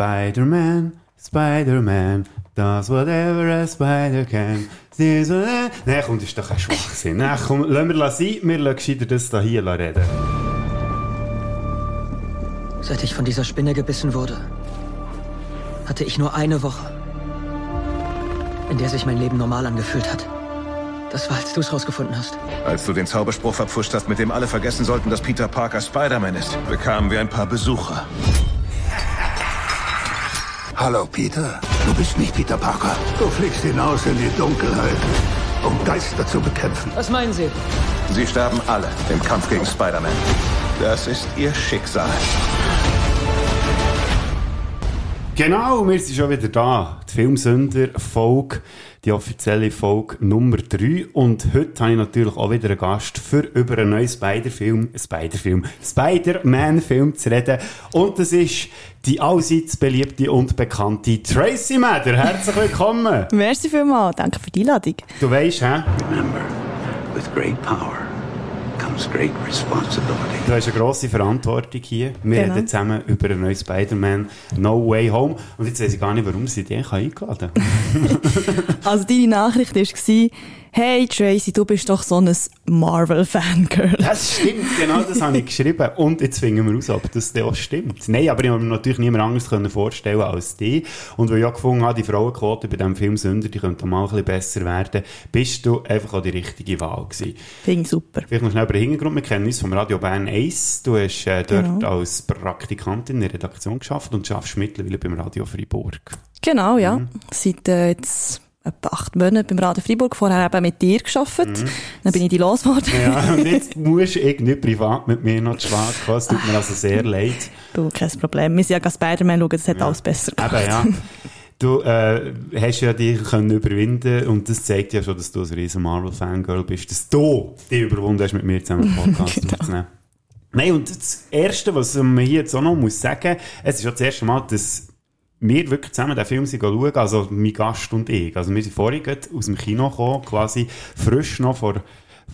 Spider-Man, Spider-Man, does whatever a spider can. This one- Nein, komm, das ist doch ein Schwachsinn. Nein, komm, lassen wir es sein, wir lassen gescheiter das da hier reden. Seit ich von dieser Spinne gebissen wurde, hatte ich nur eine Woche, in der sich mein Leben normal angefühlt hat. Das war, als du es rausgefunden hast. Als du den Zauberspruch verpfuscht hast, mit dem alle vergessen sollten, dass Peter Parker Spider-Man ist, bekamen wir ein paar Besucher. Hallo, Peter. Du bist nicht Peter Parker. Du fliegst hinaus in die Dunkelheit, um Geister zu bekämpfen. Was meinen Sie? Sie sterben alle im Kampf gegen Spider-Man. Das ist ihr Schicksal. Genau, wir sind schon wieder da. Die Filmsünder Folge, die offizielle Folge Nummer 3. Und heute habe ich natürlich auch wieder einen Gast für über einen neuen Spider-Film, Spider-Film, Spider-Man-Film zu reden. Und das ist die allseits beliebte und bekannte Tracy Mather. Herzlich willkommen. Merci vielmals, danke für die Einladung. Du weißt, hä? Remember, with great power comes great responsibility. Du hast eine grosse Verantwortung hier. Wir Genau. reden zusammen über einen neuen Spider-Man No Way Home. Und jetzt weiß ich gar nicht, warum sie dich eingeladen haben. Also deine Nachricht war, hey Tracy, du bist doch so ein Marvel-Fangirl. Das stimmt, genau das habe ich geschrieben. Und jetzt finden wir raus, ob das auch stimmt. Nein, aber ich habe mir natürlich niemand anderes können vorstellen als die. Und weil ich auch gefunden habe, die Frauenquote bei diesem Film Sünder, die könnte mal ein bisschen besser werden, bist du einfach auch die richtige Wahl gewesen. Finde ich super. Vielleicht noch schnell über den Hintergrund. Wir kennen uns vom Radio Bern 1. Du hast äh, dort Genau. als Praktikantin in der Redaktion geschafft und schaffst mittlerweile beim Radio Freiburg. Genau, ja. Seit äh, jetzt etwa acht Monaten beim Radio Freiburg, vorher eben mit dir gearbeitet. Dann bin ich die losgeworden. Ja, und jetzt musst du irgendwie privat mit mir noch zu Schlag kommen. Es tut mir also sehr leid. Du, kein Problem. Wir sind ja gerade Spider-Man schauen, das hat alles besser gemacht. Eben, ja. Du äh, hast ja dich können überwinden und das zeigt ja schon, dass du ein riesen Marvel-Fangirl bist, dass du dich überwunden hast, mit mir zusammen einen Podcast Genau. aufzunehmen. Nein, und das Erste, was man hier jetzt auch noch muss sagen, es ist ja das erste Mal, dass wir wirklich zusammen den Film schauen, also mein Gast und ich. Also wir sind vorhin aus dem Kino gekommen, quasi frisch noch vor,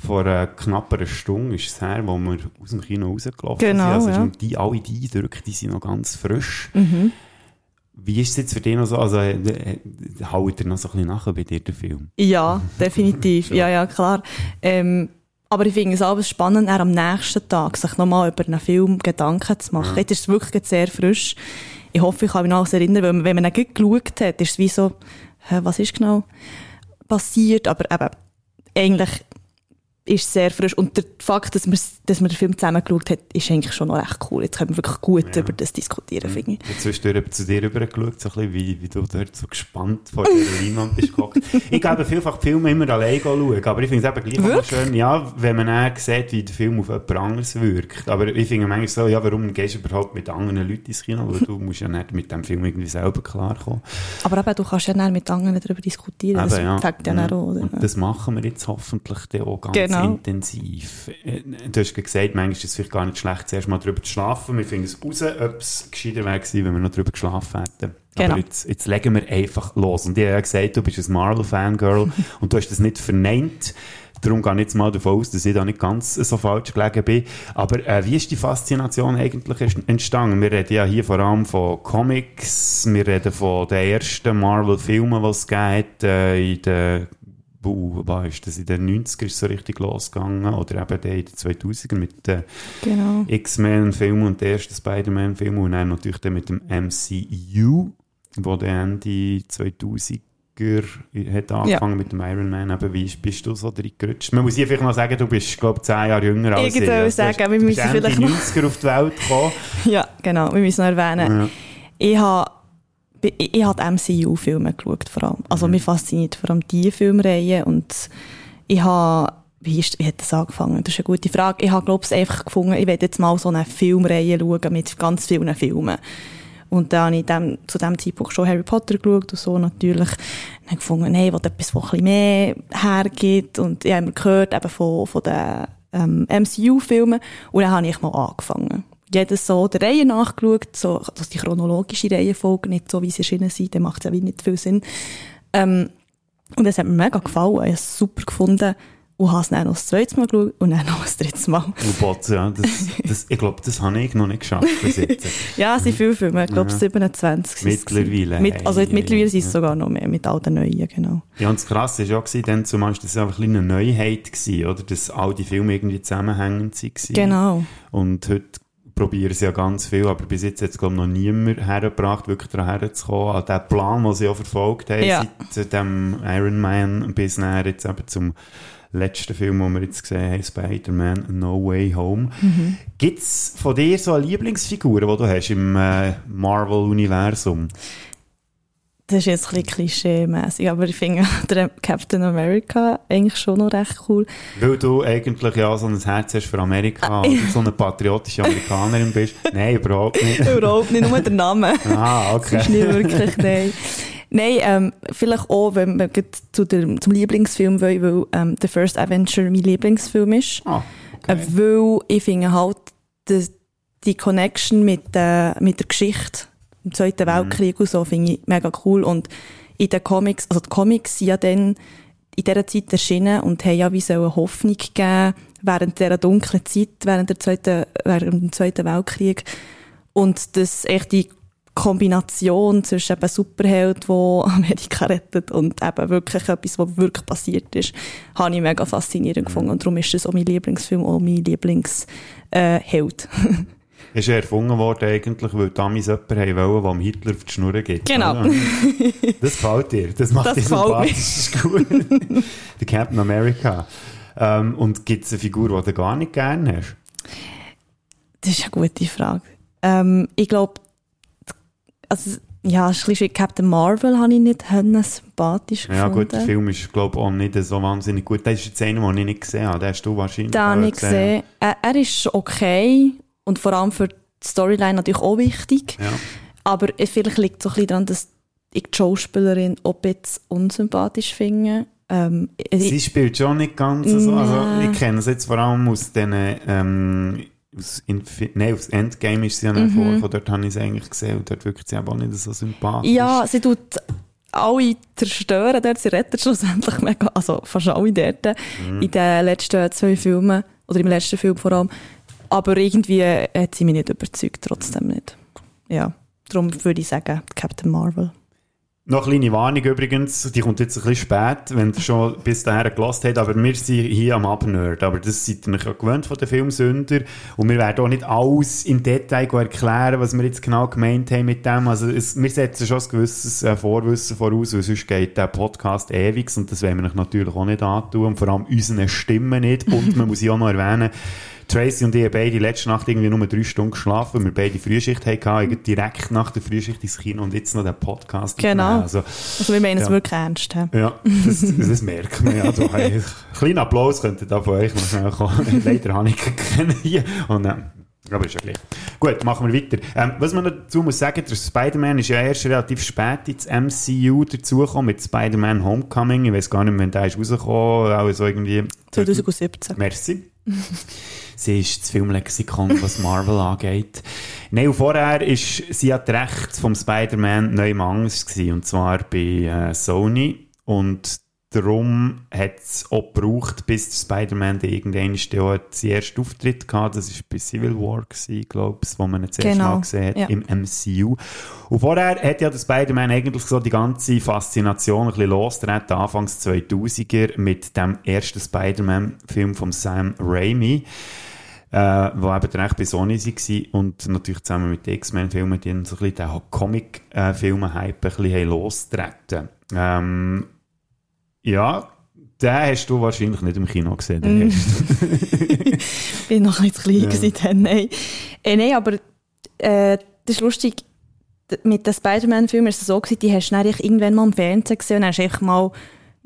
vor äh, knapp einer Stunde ist es her, wo wir aus dem Kino rausgelaufen Genau, sind. Also ja. die, alle die Eindrücke, die sind noch ganz frisch. Wie ist es jetzt für dich noch so? Also, äh, äh, haut er noch so ein bisschen nach bei dir, der Film? Ja, definitiv. ja, ja, klar. Ähm, aber ich finde es auch spannend, er am nächsten Tag sich nochmal über einen Film Gedanken zu machen. Jetzt ist es wirklich sehr frisch. Ich hoffe, ich kann mich noch alles erinnern, weil wenn man ihn gut geschaut hat, ist es wie so, was ist genau passiert? Aber eben, eigentlich ist sehr frisch. Und der Fakt, dass, wir, dass man den Film zusammen geschaut hat, ist eigentlich schon noch recht cool. Jetzt können wir wirklich gut über das diskutieren, finde ich. Ich habe zwischendurch zu dir rübergeschaut, so ein bisschen, wie, wie du dort so gespannt vor der Leinwand bist gehockt. Ich glaube, vielfach die Filme immer allein schauen, aber ich finde es eben gleich auch Wirklich? schön, ja, wenn man dann sieht, wie der Film auf jemand anderes wirkt. Aber ich finde manchmal so, ja, warum gehst du überhaupt mit anderen Leuten ins Kino? Weil du musst ja nicht mit dem Film irgendwie selber klarkommen. Aber eben, du kannst ja dann mit anderen darüber diskutieren. das Eben, ja. fängt ja Mhm. auch, oder? Und das machen wir jetzt hoffentlich dann auch ganz Genau. Intensiv. Äh, Du hast gesagt, manchmal ist es vielleicht gar nicht schlecht, zuerst mal drüber zu schlafen. Wir finden es raus, ob es gescheiter wäre gewesen, wenn wir noch drüber geschlafen hätten. Genau. Aber jetzt, jetzt legen wir einfach los. Und ich habe ja gesagt, du bist ein Marvel-Fangirl und du hast das nicht verneint. Darum gehe ich jetzt mal davon aus, dass ich da nicht ganz so falsch gelegen bin. Aber äh, wie ist die Faszination eigentlich entstanden? Wir reden ja hier vor allem von Comics, wir reden von den ersten Marvel-Filmen, die es gibt, äh, in den Buh, was ist das? In den 90er ist es so richtig losgegangen. Oder eben der in den 2000er mit den Genau. X-Men-Filmen und den ersten Spider-Man-Filmen. Und dann natürlich dann mit dem MCU, wo dann Ende 2000er hat angefangen mit dem Iron Man. Eben, wie bist du so drin gerutscht? Man muss hier vielleicht noch sagen, du bist, glaube ich, 10 Jahre jünger als Ich ich. würde Also, sagen, du wir bist müssen vielleicht noch- 90er auf die Welt gekommen. Ja, genau. Wir müssen noch erwähnen. Ja. Ich habe ich, ich habe MCU-Filme geschaut, vor allem. Also, Mhm. mich fasziniert vor allem die Filmreihe und ich habe, wie, ist, wie hat das angefangen? Das ist eine gute Frage. Ich habe, glaube ich, einfach gefunden, ich werde jetzt mal so eine Filmreihe schauen mit ganz vielen Filmen. Und dann habe ich dem, zu dem Zeitpunkt schon Harry Potter geschaut und so natürlich. Habe gefunden, nein, ich will etwas, was ein mehr hergibt. Und ich habe immer gehört eben von, von den ähm, MCU-Filmen. Und dann habe ich mal angefangen. Jedes so der Reihe nachgeschaut, so, also die chronologische Reihenfolge, nicht so, wie sie erschienen sind, dann macht es ja wie nicht viel Sinn. Ähm, und das hat mir mega gefallen. Ich habe es super gefunden. und habe es dann noch das zweite Mal geschaut und dann noch das dritte Mal. Und Bots, ja, das, das, ich glaube, das habe ich noch nicht geschafft bis jetzt. ja, es sind viele Filme, ich glaube Ja. 27. sind es gewesen. Mittlerweile, Mit, also hey, mittlerweile hey, sind es ja. sogar noch mehr, mit all den neuen, genau. Ja, und das Krasse war ja, dann zumal das einfach eine Neuheit, gewesen, oder? Dass all die Filme irgendwie zusammenhängend waren. Genau. Und heute probieren sie ja ganz viel, aber bis jetzt hat es, glaube ich, noch niemand hergebracht, wirklich daran herzukommen, an den Plan, den sie auch verfolgt haben, Ja. seit dem Iron Man bis nachher jetzt eben zum letzten Film, den wir jetzt gesehen haben, Spider-Man No Way Home. Mhm. Gibt es von dir so eine Lieblingsfigur, die du hast im äh, Marvel-Universum? Das ist jetzt ein bisschen klischee-mässig, aber ich finde Captain America eigentlich schon noch recht cool. Weil du eigentlich ja so ein Herz hast für Amerika oder so eine patriotische Amerikanerin bist. Nein, überhaupt nicht. Überhaupt nicht, nur der Name. Ah, Das ist nicht okay. wirklich, nein. Nein, ähm, vielleicht auch, wenn wir zu der, zum Lieblingsfilm wollen, weil ähm, The First Avenger mein Lieblingsfilm ist. Ah, Äh, okay. weil ich finde halt, dass die Connection mit, äh, mit der Geschichte im Zweiten Weltkrieg und so finde ich mega cool. Und in den Comics, also die Comics sind ja dann in dieser Zeit erschienen und haben ja wie so eine Hoffnung gegeben während dieser dunklen Zeit, während, der Zweiten, während dem Zweiten Weltkrieg. Und dass echt die Kombination zwischen eben Superheld, der Amerika rettet und eben wirklich etwas, was wirklich passiert ist, habe ich mega faszinierend gefunden. Und darum ist das auch mein Lieblingsfilm, auch mein Lieblingsheld. Äh. Ist ja erfunden worden eigentlich, weil die jemanden haben wollen, der dem Hitler auf die Schnur geht. Genau. Das gefällt dir. Das macht Das dich sympathisch. Das ist gut. Der Captain America. Ähm, und gibt es eine Figur, die du gar nicht gerne hast? Das ist eine gute Frage. Ähm, ich glaube, also, ja, es ist ein bisschen wie Captain Marvel habe ich nicht sympathisch Ja gefunden. gut, der Film ist, glaube ich, auch nicht so wahnsinnig gut. Das ist jetzt einer, den ich nicht gesehen habe. Den hast du wahrscheinlich Den habe ich gesehen. Er, er ist okay und vor allem für die Storyline natürlich auch wichtig. Ja. Aber vielleicht liegt es so ein bisschen daran, dass ich die Schauspielerin auch ein bisschen unsympathisch finde. Ähm, Sie ich, spielt schon nicht ganz so. Also, ich kenne es jetzt vor allem aus den, ähm, aus, Infi Nein, aus Endgame ist sie ja Mhm. nicht vor, von dort habe ich sie eigentlich gesehen und dort wirkt sie aber auch nicht so sympathisch. ja, sie tut alle zerstören dort. Sie rettet schlussendlich mega, also fast alle dort Mhm. in den letzten zwei Filmen oder im letzten Film vor allem. Aber irgendwie hat sie mich nicht überzeugt, trotzdem nicht. Ja, darum würde ich sagen Captain Marvel. Noch eine kleine Warnung übrigens, die kommt jetzt ein bisschen spät, wenn ihr schon bis dahin gelost habt, aber wir sind hier am Abnerd, aber das seid ihr ja gewöhnt von den Filmsünder und wir werden auch nicht alles im Detail erklären, was wir jetzt genau gemeint haben mit dem, also es, wir setzen schon ein gewisses äh, Vorwissen voraus, weil sonst geht der Podcast ewig und das wollen wir natürlich auch nicht antun und vor allem unseren Stimmen nicht und man muss hier auch noch erwähnen, Tracy und ich haben beide letzte Nacht irgendwie nur drei Stunden geschlafen, weil wir beide Frühschicht hatten, eigentlich direkt nach der Frühschicht ins Kino und jetzt noch den Podcast. Genau. Also, Also wir meinen es Ja. wirklich ernst. hä? ja, das, das merkt man ja. Da, ein kleiner Applaus könnte da von euch noch schnell kommen. Leider habe ich keinen hier. Und, ähm, aber ist ja gleich. Gut, machen wir weiter. Ähm, was man dazu muss sagen, der Spider-Man ist ja erst relativ spät ins MCU dazugekommen mit Spider-Man Homecoming. Ich weiß gar nicht, wann der ist rausgekommen. Auch so irgendwie... 2017. Merci. Sie ist das Filmlexikon, was Marvel angeht. Nein, und vorher ist sie ja die Rechte vom Spider-Man neu im Angst gewesen, und zwar bei äh, Sony. Und darum hat es auch gebraucht, bis der Spider-Man irgendwann seinen ersten Auftritt gehabt. Das war bei Civil War, glaube ich, wo man ihn zuerst Genau, mal gesehen hat ja. im MCU. Und vorher hat ja der Spider-Man eigentlich so die ganze Faszination ein bisschen losgetreten, Anfangs 2000er, mit dem ersten Spider-Man-Film von Sam Raimi, äh, wo eben direkt bei Sony war und natürlich zusammen mit den X-Men-Filmen, die dann so ein bisschen den Comic-Filmen-Hype ein bisschen haben losgetreten. Ähm, ja, den hast du wahrscheinlich nicht im Kino gesehen, Mm. den. Ich bin noch nicht zu klein Ja. dann, nein. Äh, nein, aber äh, das ist lustig, mit den Spider-Man-Filmen ist es so gewesen, die hast du irgendwann mal im Fernsehen gesehen und hast du einfach mal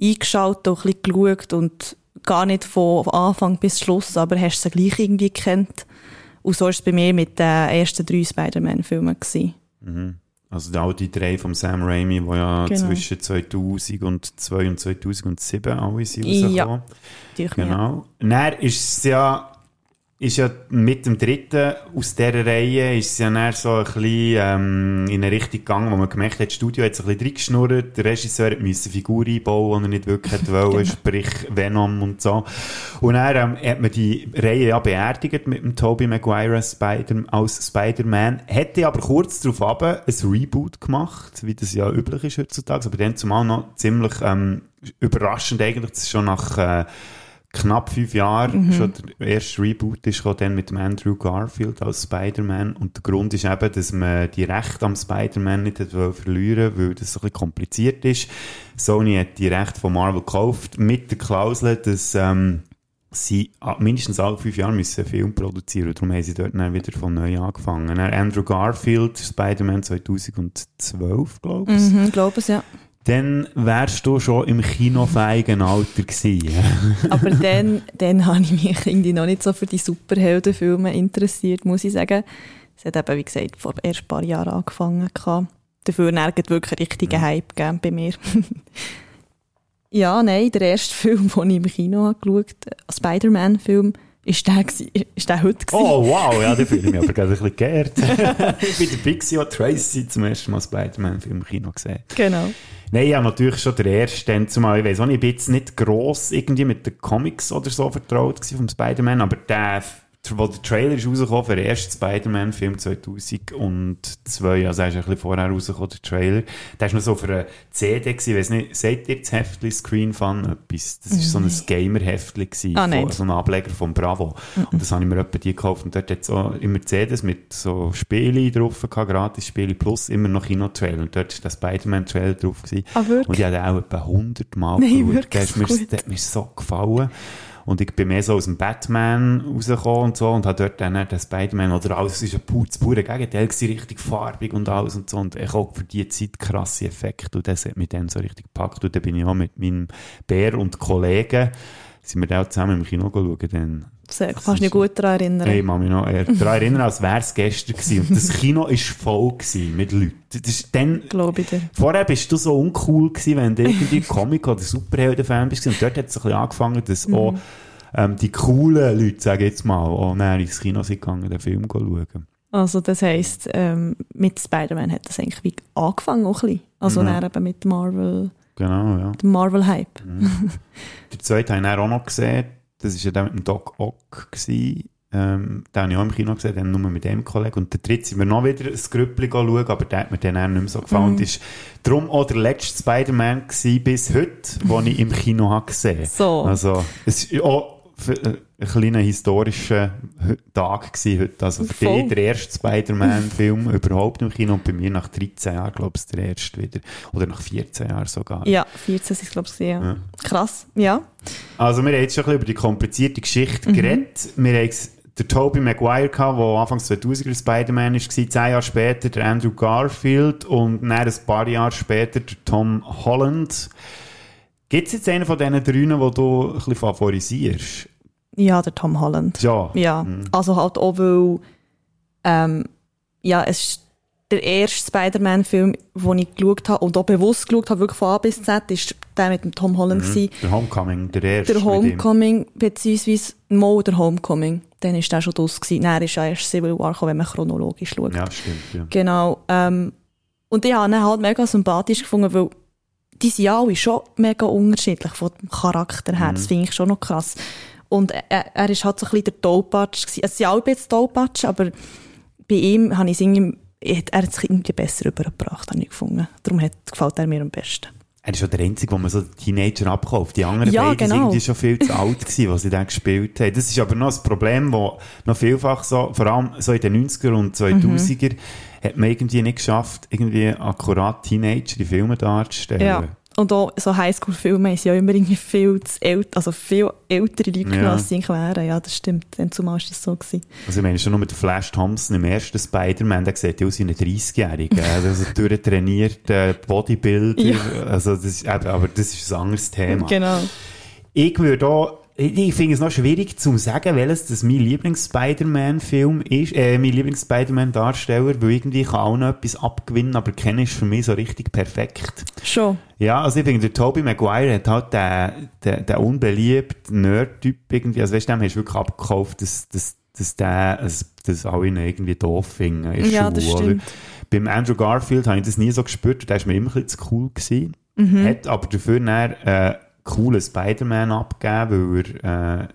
eingeschaltet und ein bisschen geschaut und gar nicht von Anfang bis Schluss, aber hast sie gleich irgendwie gekannt. Und so ist es bei mir mit den ersten drei Spider-Man-Filmen gewesen. Also auch die drei vom Sam Raimi, die ja Genau. zwischen 2002 und 2007 alle sind Ja. rausgekommen. Mich. Genau. Dann ist es ja ist ja mit dem dritten aus dieser Reihe ist es ja dann so ein bisschen ähm, in eine Richtung gegangen, wo man gemerkt hat, das Studio hat sich ein bisschen reingeschnurrt, der Regisseur hat müssen eine Figur einbauen, die er nicht wirklich hätte wollen, Genau. sprich Venom und so. Und dann ähm, hat man die Reihe ja beerdigt mit dem Tobey Maguire Spider als Spider-Man, hätte aber kurz darauf ab ein Reboot gemacht, wie das ja üblich ist heutzutage, aber dann zumal noch ziemlich ähm, überraschend eigentlich, das ist schon nach äh, knapp fünf Jahren schon der erste Reboot ist dann mit dem Andrew Garfield als Spider-Man und der Grund ist eben, dass man die Rechte am Spider-Man nicht verlieren weil das ein bisschen kompliziert ist. Sony hat die Rechte von Marvel gekauft mit der Klausel, dass ähm, sie mindestens alle fünf Jahre müssen einen Film produzieren und darum haben sie dort dann wieder von neu angefangen. Andrew Garfield, Spider-Man 2012, glaube ich. Mhm, glaube es, ja. Dann wärst du schon im kinofähigen Alter gewesen. Aber dann, dann habe ich mich irgendwie noch nicht so für die Superheldenfilme interessiert, muss ich sagen. Es hat eben, wie gesagt, vor erst ein paar Jahren angefangen. gehabt. Dafür nirgends wirklich einen richtigen Hype gegeben bei mir. ja, nein, der erste Film, den ich im Kino geschaut habe, Spider-Man-Film, ist der, ist der heute gewesen. Oh, wow, ja, da fühle ich mich aber gerade ein bisschen geehrt. ich bin der Bixi und Tracy zum ersten Mal Spider-Man-Film im Kino gesehen. Genau. Nein, ja, natürlich schon der erste, zumal, ich weiss auch nicht, ich bin jetzt nicht gross irgendwie mit den Comics oder so vertraut gewesen vom Spider-Man, aber der, wo der Trailer ist rausgekommen für den ersten Spider-Man-Film 2002, also er ist ein bisschen vorher rausgekommen, der Trailer, der ist noch so auf einer CD gewesen, ich weiss nicht, seht ihr das Heftli Screen Fun etwas? Das ist so ein Gamer-Heftli Ah, von- so ein Ableger von Bravo. Und das habe ich mir etwa die gekauft und dort hat es auch immer CDs mit so Spielen drauf gehabt, Gratis-Spiele plus immer noch Kino-Trailer und dort war der Spider-Man-Trailer drauf gewesen. Ah, wirklich? Und ich habe auch etwa 100 Mal Nein, geschaut. wirklich der hat mir so gefallen. Und ich bin mehr so aus dem Batman rausgekommen und so und habe dort dann den Spider-Man oder alles ist ein pures, pure Gegenteil gewesen, richtig farbig und alles und so. Und ich auch für die Zeit krasse Effekte und das hat mich dann so richtig gepackt. Und dann bin ich auch mit meinem Bär und Kollegen sind wir da auch zusammen im Kino schauen. Dann Sehr, kannst du dich gut daran erinnern? Hey, ich kann mich noch daran erinnern, als wäre es gestern gewesen. Und das Kino war voll gewesen mit Leuten. Das ist dann, Glaube ich dir. vorher bist du so uncool gewesen, wenn du irgendwie Comic- oder Superhelden-Fan bist. Und dort hat es ein bisschen angefangen, dass auch ähm, die coolen Leute, sage ich jetzt mal, auch näher ins Kino sind gegangen, den Film schauen. Also das heisst, ähm, mit Spider-Man hat das eigentlich wie angefangen auch ein bisschen. Also Mhm. dann eben mit Marvel, Genau, ja. Marvel-Hype. Der zweite habe ich auch noch gesehen. Das war ja der mit dem Doc Ock. Gewesen. Ähm, den habe ich auch im Kino gesehen, dann nur mit dem Kollegen. Und der dritte sind wir noch wieder ein Grüppli schauen, aber der hat mir dann auch nicht mehr so gefallen. Und ist darum auch der letzte Spider-Man bis heute, den ich im Kino habe gesehen So. Also, es ist auch für, äh, ein kleiner historischer Tag gewesen heute. Also für Voll. dich der erste Spider-Man-Film überhaupt im Kino und bei mir nach 13 Jahren, glaube ich, der erste wieder. Oder nach 14 Jahren sogar. Ja, 14 sind es, glaube ich, ja. Ja. Krass, ja. Also, wir haben jetzt schon ein bisschen über die komplizierte Geschichte geredet. Wir haben den Tobey Maguire gehabt, der Anfang 2000er Spider-Man war, zehn Jahre später der Andrew Garfield und dann ein paar Jahre später der Tom Holland. Gibt es jetzt einen von diesen drei, den du ein bisschen favorisierst? Ja, der Tom Holland. Ja. Ja, also halt auch, weil ähm, ja, es ist der erste Spider-Man-Film, den ich geschaut habe und auch bewusst geschaut habe, wirklich von A bis Z, ist der mit dem Tom Holland gewesen. Der Homecoming, der erste. Der. Homecoming, beziehungsweise Mo der Homecoming, dann ist der schon draus gewesen. Dann ist ja erst Civil War gekommen, wenn man chronologisch schaut. Ja, stimmt. Ja. Genau. Ähm, und ich habe ihn halt mega sympathisch gefunden, weil die sind ja alle schon mega unterschiedlich von dem Charakter her. Das finde ich schon noch krass. Und er, er ist halt so ein bisschen der Tollpatsch gewesen. Es sind alle bisschen Tollpatsch, aber bei ihm habe ich es irgendwie, er hat es irgendwie besser übergebracht, habe ich gefunden. Darum hat, gefällt er mir am besten. Er ist schon der Einzige, wo man so Teenager abkauft. Die anderen Ja, beiden sind genau. irgendwie schon viel zu alt gewesen, was sie dann gespielt haben. Das ist aber noch ein Problem, wo noch vielfach so, vor allem so in den 90er und 2000er, Mhm. hat man irgendwie nicht geschafft, irgendwie akkurat Teenager in Filmen darzustellen. Ja. Und auch so Highschool-Filme sind ja immer irgendwie viel zu älter, also viel ältere Leute Ja. als sie wären. Ja, das stimmt. Dann zumal war das so. Gewesen. Also ich meine schon nur mit Flash Thompson im ersten Spider-Man, der sieht ja aus wie ein 30-Jähriger. Also durchtrainierter Bodybuilder. Ja. Also das ist, aber das ist ein anderes Thema. Genau. Ich würde auch, ich finde es noch schwierig zu sagen, welches das mein Lieblings-Spider-Man-Film ist, äh, mein Lieblings-Spider-Man-Darsteller, weil irgendwie kann auch noch etwas abgewinnen, aber kennen ist für mich so richtig perfekt. Schon. Ja, also ich finde, der Tobey Maguire hat halt den, den, den unbeliebten Nerd-Typ irgendwie, also weißt du, dem hast du wirklich abgekauft, dass, dass dass der, dass, dass alle ihn irgendwie doof finden Ja, das Schule, stimmt. Beim Andrew Garfield habe ich das nie so gespürt, der ist mir immer ein bisschen zu cool gewesen. Mhm. Hat aber dafür dann, äh, coolen Spider-Man abgegeben, weil er, äh,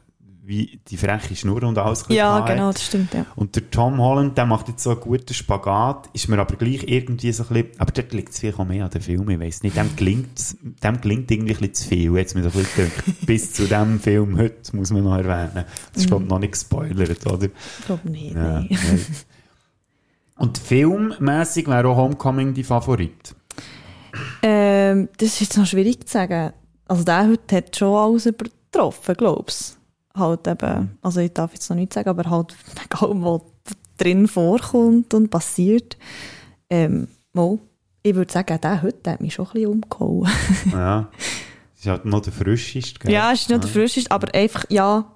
wie die freche Schnur und alles Ja, hat. genau, das stimmt, ja. Und der Tom Holland, der macht jetzt so einen guten Spagat, ist mir aber gleich irgendwie so ein bisschen, aber dort liegt es auch mehr an den Film, ich weiss nicht, dem gelingt, dem gelingt irgendwie ein bisschen zu viel, jetzt mir so ein bisschen gedacht, bis zu dem Film heute, muss man noch erwähnen. Das ist, glaube ich, noch nicht gespoilert, oder? Ich glaube nicht, Ja. Und filmmässig wäre auch Homecoming die Favorit. Ähm, das ist jetzt noch schwierig zu sagen. Also der heute hat schon alles übertroffen, glaubst Halt eben, also ich darf jetzt noch nicht sagen, aber halt allem, was drin vorkommt und passiert. Ähm, mal, ich würde sagen, der heute der hat mich schon ein bisschen umgehauen. Ja. Ist halt noch der frischeste, gell? Ja, ist nicht der frischeste, aber einfach, ja.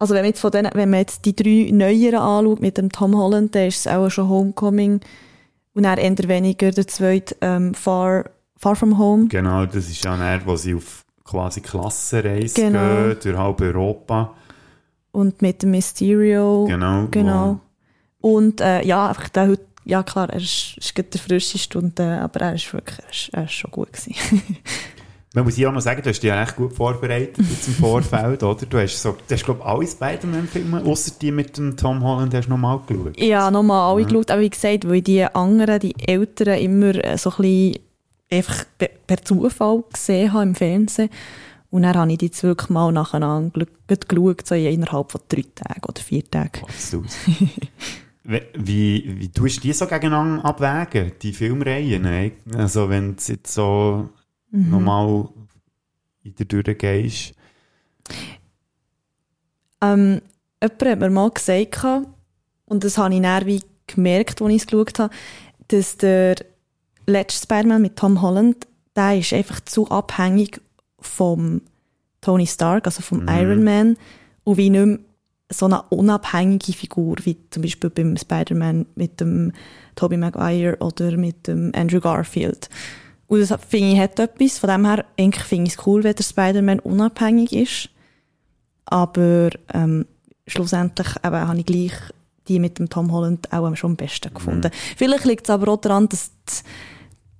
Also wenn man jetzt von denen, wenn man jetzt die drei neueren anschaut mit dem Tom Holland, dann ist es auch schon Homecoming und dann eher weniger der zweite ähm, Far, Far From Home. Genau, das ist ja dann, wo sie auf quasi Klassenreise Genau. gehen, durch halb Europa. Und mit dem Mysterio. Genau, Genau. Und äh, ja, einfach der heute, ja klar, er ist, ist der frischeste, und, äh, aber er ist wirklich, er ist, er ist schon gut gewesen. Man muss hier auch noch sagen, du hast dich ja echt gut vorbereitet im Vorfeld, oder? Du hast so, du hast, glaube ich, alle Spider-Man-Filme, außer die mit dem Tom Holland, hast du nochmal geschaut. Ja, nochmal alle geschaut, aber wie gesagt, weil die anderen, die Älteren immer äh, so ein bisschen einfach pe- per Zufall gesehen haben im Fernsehen. Und dann habe ich die jetzt wirklich mal nacheinander geschaut, so innerhalb von drei Tagen oder vier Tagen. Wie, wie, wie tust du die so gegeneinander abwägen, die Filmreihen? ne? Also, wenn du jetzt so nochmal in der Tür gehst. Ähm, jemand hat mir mal gesagt, und das habe ich dann wie gemerkt, als ich es geschaut habe, dass der letzte Spider-Man mit Tom Holland, der ist einfach zu abhängig vom Tony Stark, also vom Iron Man, und wie nicht mehr so eine unabhängige Figur, wie zum Beispiel beim Spider-Man mit dem Tobey Maguire oder mit dem Andrew Garfield. Und das finde ich hat etwas. Von dem her eigentlich finde ich es cool, wenn der Spider-Man unabhängig ist. Aber ähm, schlussendlich eben, habe ich gleich die mit dem Tom Holland auch schon am besten gefunden. Vielleicht liegt es aber auch daran, dass die,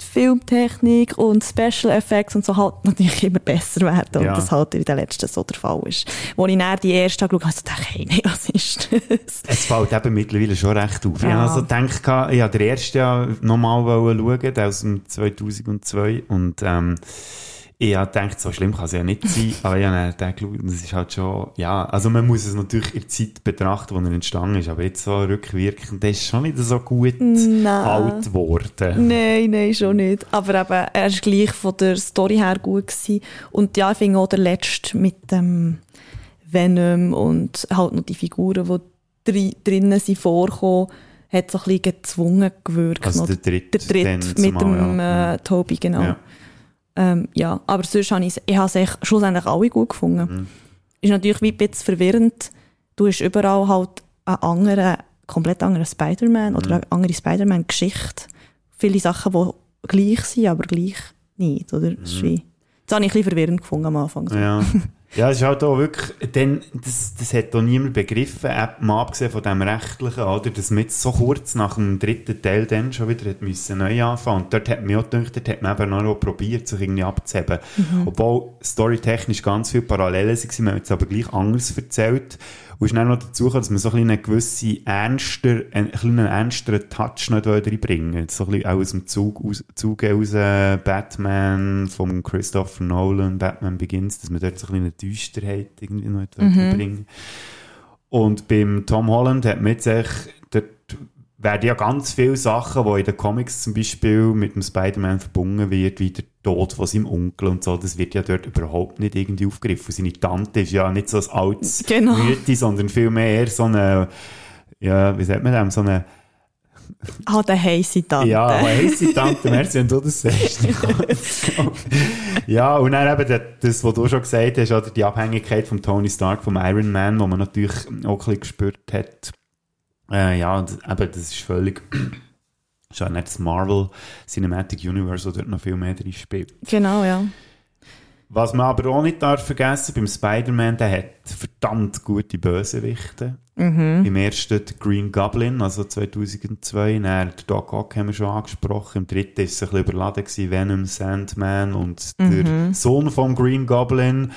die Filmtechnik und Special Effects und so halt natürlich immer besser werden Ja. und das halt in den letzten so der Fall ist. Wo ich dann die erste geschaut habe, dachte ich, hey, was ist das? Es fällt eben mittlerweile schon recht auf. Ich Ja. habe also gedacht, ich wollte den ersten ja nochmal schauen, der aus dem 2002. Und ähm, ich habe gedacht, so schlimm kann es ja nicht sein. Aber ich habe dann gedacht, es ist halt schon, ja, also man muss es natürlich in der Zeit betrachten, wo er entstanden ist. Aber jetzt so rückwirkend, der ist schon nicht so gut Nein. alt geworden. Nein, nein, schon nicht. Aber eben, er ist gleich von der Story her gut gewesen. Und ja, ich finde auch der letzte mit dem Venom und halt noch die Figuren, die dri drinnen sind vorkommen, hat so ein bisschen gezwungen gewirkt. Also der dritte Der dritte mit zumal, dem ja. äh, Toby, genau. Ja. Ja. Ähm, ja, aber sonst habe ich, ich habe es schlussendlich alle gut gefunden. Mhm. Ist natürlich wie ein bisschen verwirrend. Du hast überall halt einen anderen, komplett anderen Spider-Man Mhm. oder eine andere Spider-Man-Geschichte. Viele Sachen, die gleich sind, aber gleich nicht. Oder? Das, ist wie, das habe ich ein bisschen verwirrend gefunden am Anfang. so. Mhm. Ja. Ja, es ist halt auch wirklich, denn, das, das hat auch niemand begriffen, mal abgesehen von dem Rechtlichen, oder, dass man jetzt so kurz nach dem dritten Teil dann schon wieder hat müssen neu anfangen. Und dort hat man auch gedacht, dort hat man eben noch probiert, sich irgendwie abzuheben. Obwohl storytechnisch ganz viele Parallelen waren, man hat es aber gleich anders erzählt. Und ist dann noch dazu gekommen, dass man so ein bisschen einen gewissen ernster, einen kleinen ernsteren Touch noch reinbringen. So ein bisschen auch aus dem Zug, aus, Zug aus äh, Batman von Christopher Nolan, Batman Begins, dass man dort so ein bisschen eine Düsterheit irgendwie noch reinbringen Und beim Tom Holland hat man jetzt echt, werden ja ganz viele Sachen, die in den Comics zum Beispiel mit dem Spider-Man verbunden wird, wie der Tod von seinem Onkel und so, das wird ja dort überhaupt nicht irgendwie aufgegriffen. Seine Tante ist ja nicht so ein altes Genau. Mütti, sondern vielmehr eher so eine, ja, wie sagt man das, so eine, Ah, der heisse Tante. ja, heisse Tante, merci, wenn du das sagst. ja, und dann eben das, das, was du schon gesagt hast, oder die Abhängigkeit von Tony Stark, vom Iron Man, wo man natürlich auch ein bisschen gespürt hat. Äh, ja, und eben, das ist völlig, ist ja nicht das Marvel Cinematic Universe, wo dort noch viel mehr drin spielt. Genau, ja. Was man aber auch nicht darf vergessen, beim Spider-Man, der hat verdammt gute Bösewichte. Mhm. Im ersten Green Goblin, also 2002, dann der Doc Ock haben wir schon angesprochen. Im dritten war es ein bisschen überladen, gewesen, Venom, Sandman und Mhm. der Sohn vom Green Goblin.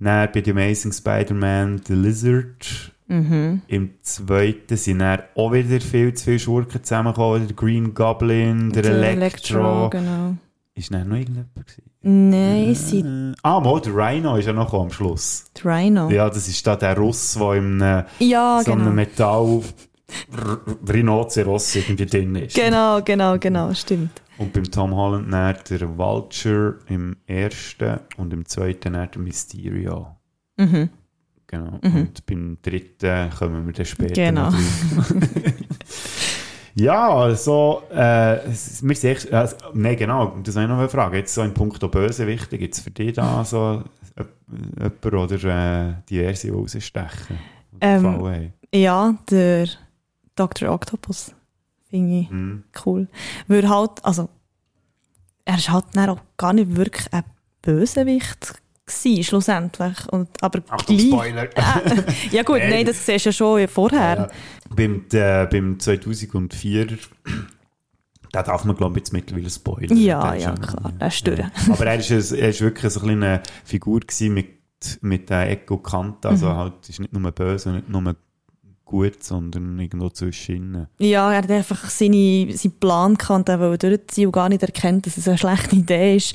Dann bei The Amazing Spider-Man The Lizard. Mhm. Im zweiten sind dann auch wieder viel zu viele Schurken zusammengekommen. Der Green Goblin, der, Electro. genau. Ist dann noch irgendjemand gewesen? Nein, Äh, ah, mal, der Rhino ist ja noch am Schluss. die Rhino. Ja, das ist da der Russ, der im äh, Ja, so einem genau. Metall R- Rhinoceros irgendwie drin ist. Genau, genau, genau, stimmt. Und beim Tom Holland dann der Vulture im ersten und im zweiten dann der Mysterio. Mhm. Genau. Und beim dritten kommen wir dann später Genau. Ja, also, äh, sind echt, also, nein, genau, das wollte ich noch mal fragen. Jetzt so in puncto Bösewichte, gibt es für dich da so jemand oder äh, diverse, die rausstechen? Ähm? Ja, der Dr. Octopus. Finde ich Mhm. cool. Weil halt, also, er ist halt dann auch gar nicht wirklich ein Bösewicht gewesen, schlussendlich. Und, aber Achtung, gleich- Spoiler! Ja gut, Nein. nein, das siehst du ja schon vorher. Ja. Beim, äh, beim 2004 da darf man, glaube ich, jetzt mittlerweile spoilern. Ja, ja, klar, der ist durch. Aber er ist, ein- er ist wirklich eine Figur gewesen mit, mit der und Kante. Also Mhm. halt, ist nicht nur böse, nicht nur gut, sondern irgendwo zwischen. Ja, er hat einfach seine, seinen Plan und er wollte durchziehen und gar nicht erkennt, dass es eine schlechte Idee ist.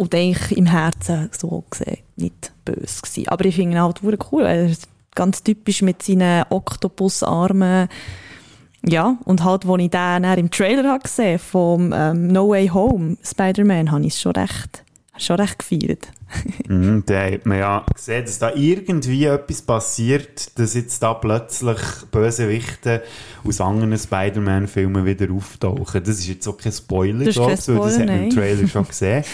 Und eigentlich im Herzen so gesehen nicht böse gewesen. Aber ich finde ihn halt cool. Er ist ganz typisch mit seinen Oktopusarmen. Ja, und halt, als ich den im Trailer habe gesehen vom ähm, No Way Home Spider-Man, habe ich es schon recht, schon recht gefeiert. Mhm, da hat man ja gesehen, dass da irgendwie etwas passiert, dass jetzt da plötzlich Bösewichte aus anderen Spider-Man-Filmen wieder auftauchen. Das ist jetzt auch kein Spoiler, du, weil das hat man im. Trailer schon gesehen.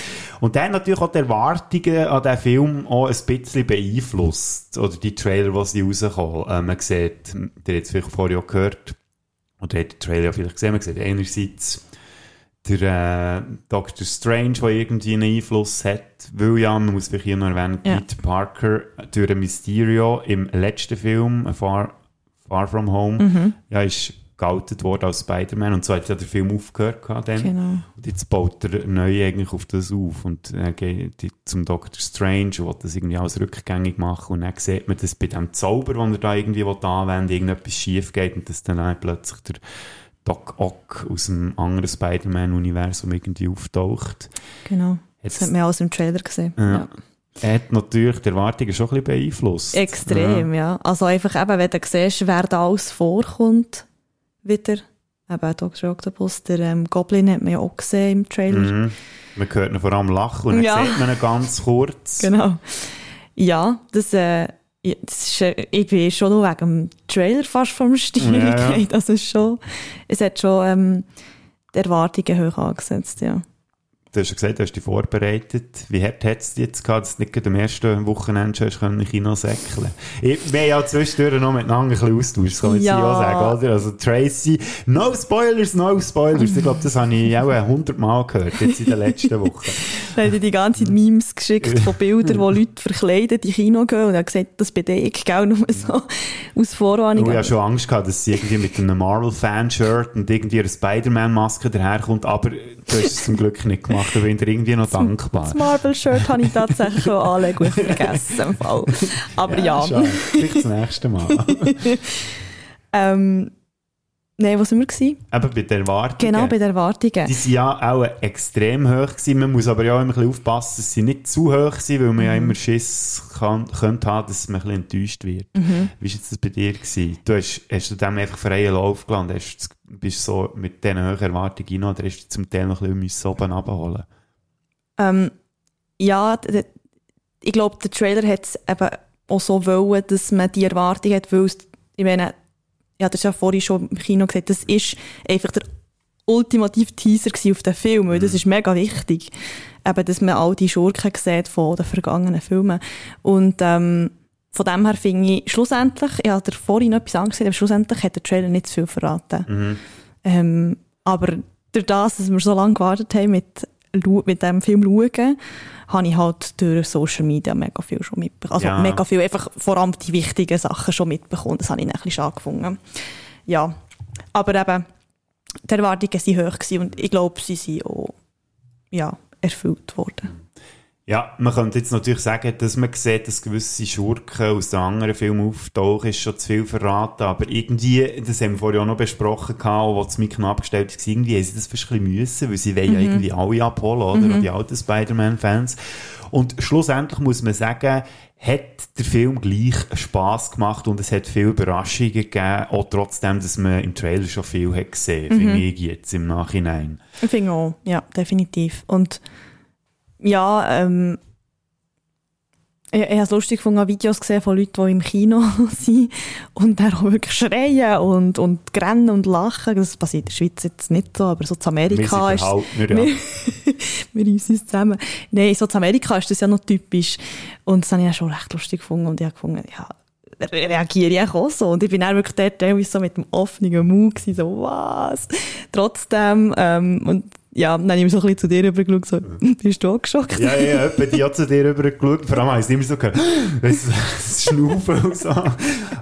Und dann natürlich auch die Erwartungen an diesen Film auch ein bisschen beeinflusst. Oder die Trailer, die sie rauskommen. Äh, man sieht, der hat es vielleicht vorher auch gehört, oder hat den Trailer vielleicht gesehen, man sieht einerseits der äh, Doctor Strange, der irgendwie einen Einfluss hat, weil ja, man muss vielleicht hier noch erwähnen, Ja. Peter Parker durch ein Mysterio im letzten Film, Far, Far From Home, Mhm. ja, ist geoutet worden als Spider-Man und so hat ja der Film aufgehört gehabt dann. Genau. Und jetzt baut er neu eigentlich auf das auf und er geht zum Dr. Strange und will das irgendwie alles rückgängig machen und dann sieht man, dass bei dem Zauber, den er da irgendwie anwenden will, irgendetwas schief geht und dass dann plötzlich der Doc Ock aus dem anderen Spider-Man-Universum irgendwie auftaucht. Genau. Das Jetzt, hat man alles im Trailer gesehen. Ja. Er hat natürlich die Erwartungen schon ein bisschen beeinflusst. Extrem, ja. Also einfach eben, wenn du siehst, wer da alles vorkommt, wieder. Eben Dr. Octopus, der ähm, Goblin hat man ja auch gesehen im Trailer. Mhm. Man hört ihn vor allem lachen und dann Ja. sieht man ihn ganz kurz. Genau. Ja, das, äh, ja, ist, äh, ich bin schon nur wegen dem Trailer fast vom Stil Ja, gefallen. Also es, schon, es hat schon ähm, die Erwartungen hoch angesetzt, ja. Du hast ja gesagt, du hast dich vorbereitet. Wie hart hat es jetzt gehabt, dass du nicht gerade am ersten Wochenende schon hast können in Kino säckeln Ich Wir haben ja zwischendurch noch miteinander ein bisschen austauscht, das kann man Ja. auch sagen, oder? Also Tracy, no Spoilers, no Spoilers. Ich glaube, das habe ich auch hundertmal gehört, jetzt in den letzten Wochen. Hat er die ganze Zeit Memes geschickt von Bildern, wo Leute verkleidet in Kino gehen und er hat gesagt, das ich, gell, nur so aus Vorwarnung. Ich habe schon Angst gehabt, dass sie irgendwie mit einem Marvel-Fan-Shirt und irgendwie einer Spider-Man-Maske daherkommt, aber du hast es zum Glück nicht gemacht, da bin ich dir irgendwie noch dankbar. Das Marvel-Shirt habe ich tatsächlich schon anlegen und vergessen. Im Fall. Aber ja. schade. Vielleicht das nächste Mal. ähm, Nein, wo sind wir gewesen? Eben bei den Erwartungen. Genau, bei den Erwartungen. Die sind ja auch extrem hoch gewesen. Man muss aber ja auch immer ein bisschen aufpassen, dass sie nicht zu hoch sind, weil man ja Mhm. immer Schiss kann, könnte haben, dass man ein bisschen enttäuscht wird. Mhm. Wie war jetzt das bei dir? Gewesen? Du hast, hast du dem einfach freien Lauf gelassen? Hast, du- bist so mit diesen hohen Erwartungen rein oder hast du zum Teil noch ein bisschen oben abholen Ähm, ja, ich glaube, der Trailer hat es eben auch so wollen, dass man die Erwartung hat, weil es, ich meine, ich hatte es ja vorhin schon im Kino gesagt, das ist einfach der ultimative Teaser auf den Film, weil das ist mega wichtig, eben, dass man all die Schurken sieht von den vergangenen Filmen. Und ähm, von dem her finde ich, schlussendlich, ich habe dir vorhin noch etwas angesehen, aber schlussendlich hat der Trailer nicht zu viel verraten. Mhm. Ähm, aber durch das, dass wir so lange gewartet haben mit mit dem Film schauen, habe ich halt durch Social Media mega viel schon mitbekommen. Also Ja. mega viel, einfach vor allem die wichtigen Sachen schon mitbekommen. Das habe ich dann ein bisschen schade gefunden. Ja, aber eben, die Erwartungen waren hoch und ich glaube, sie sind auch ja, erfüllt worden. Ja, man könnte jetzt natürlich sagen, dass man sieht, dass gewisse Schurken aus den anderen Filmen auftauchen, ist schon zu viel verraten, aber irgendwie, das haben wir vorhin auch noch besprochen, gehabt, wo das Mikro abgestellt war, irgendwie haben sie das fast ein bisschen müssen, weil sie wollen ja irgendwie alle abholen, oder? Und die alten Spider-Man-Fans. Und schlussendlich muss man sagen, hat der Film gleich Spass gemacht und es hat viele Überraschungen gegeben, auch trotzdem, dass man im Trailer schon viel hat gesehen, finde ich jetzt im Nachhinein. Ich finde auch, ja, definitiv. Und ja, ähm, ich, ich habe es lustig gefunden, Videos gesehen von Leuten, die im Kino sind und dann auch wirklich schreien und, und rennen und lachen. Das passiert in der Schweiz jetzt nicht so, aber so zu Wir sind Amerika ist ja. wir, reissen uns zusammen. Nein, so zu Amerika ist das ja noch typisch. Und das habe ich ja schon recht lustig gefunden. Und ich habe gefunden, ja, re- reagiere ich auch so. Und ich bin dann wirklich dort teilweise so mit dem offenen Mund gewesen, so, was? Trotzdem, ähm, und ja, dann habe ich so ein bisschen zu dir rübergeschaut, so, bist du auch geschockt? Ja, ja, ja, die hat zu dir rüber geschaut. Vor allem habe ich es immer so gehört, weißt du, das Schnaufen und so.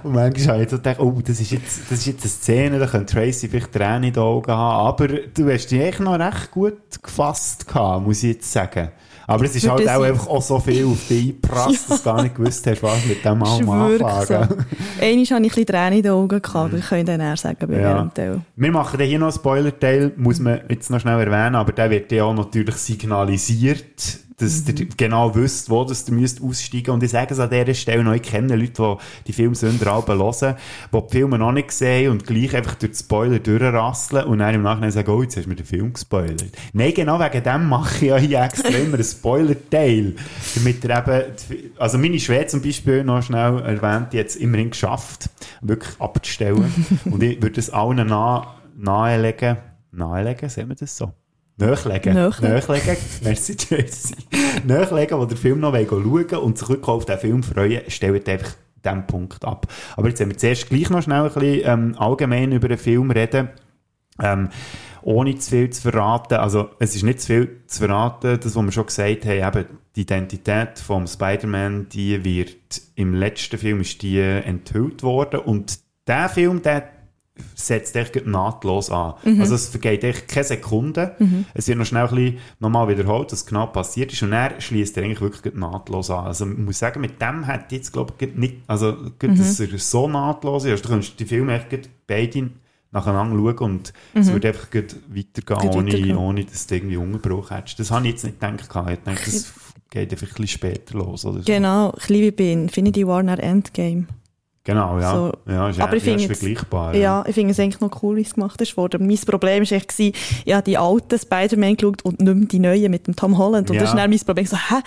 Und manchmal habe ich so gedacht, oh, das ist jetzt, das ist jetzt eine Szene, da könnte Tracy vielleicht Tränen in den Augen haben. Aber du hast dich echt noch recht gut gefasst gehabt, muss ich jetzt sagen. Aber es ist halt auch einfach auch so viel auf dich eingeprasst, dass du gar nicht gewusst hast, was mit dem allem anfangen. so. Einmal hatte ich ein bisschen Tränen in den Augen, gehabt, aber ich kann dann eher sagen, bei Ja. Teil. Wir machen hier noch einen Spoiler-Teil, muss man jetzt noch schnell erwähnen, aber der wird ja auch natürlich signalisiert, dass ihr genau wisst, wo das ihr müsst aussteigen Und ich sage es an dieser Stelle noch, ich kenne Leute, die die Filmsünder alle hören, die die Filme noch nicht sehen und gleich einfach durch die Spoiler durchrasseln und dann im Nachhinein sagen, oh, jetzt hast du mir den Film gespoilert. Nein, genau wegen dem mache ich ja hier extra immer einen Spoiler-Teil, damit ihr eben, also meine Schwede zum Beispiel, noch schnell erwähnt, die hat es immerhin geschafft, wirklich abzustellen. und ich würde es allen nah, nahelegen, nahelegen, sehen wir das so? Nachlegen. Nachlegen. Merci, Jessie. Nachlegen, wo der Film noch schauen wollen und sich wirklich auf den Film freuen, stellt einfach diesen Punkt ab. Aber jetzt haben wir zuerst gleich noch schnell ein bisschen ähm, allgemein über den Film reden. Ähm, ohne zu viel zu verraten, also es ist nicht zu viel zu verraten, das, was wir schon gesagt haben, eben die Identität vom Spider-Man, die wird im letzten Film ist die enthüllt worden und der Film, der setzt echt nahtlos an. Also es vergeht echt keine Sekunde. Es wird noch schnell ein bisschen nochmal wiederholt, was genau passiert ist und er schließt er eigentlich wirklich nahtlos an. Also ich muss sagen, mit dem hat jetzt glaube ich nicht, also gleich, dass er so nahtlos ist. Also du kannst die Filme echt beide nacheinander schauen und es würde einfach weitergehen, ohne, weitergehen. ohne dass du irgendwie Unterbruch hättest. Das habe ich jetzt nicht gedacht. Ich dachte, das geht einfach ein bisschen später los. Oder so. Genau, ich liebe bei Infinity War nach Endgame. Genau, ja. So. ja, ist, Aber ich ja, finde ist vergleichbar. Ja, ich finde es eigentlich noch cool, wie es gemacht ist worden. Mein Problem war echt, ich habe die alten Spider-Man geschaut und nicht mehr die neuen mit dem Tom Holland. Und Ja. das ist dann mein Problem. So, hä?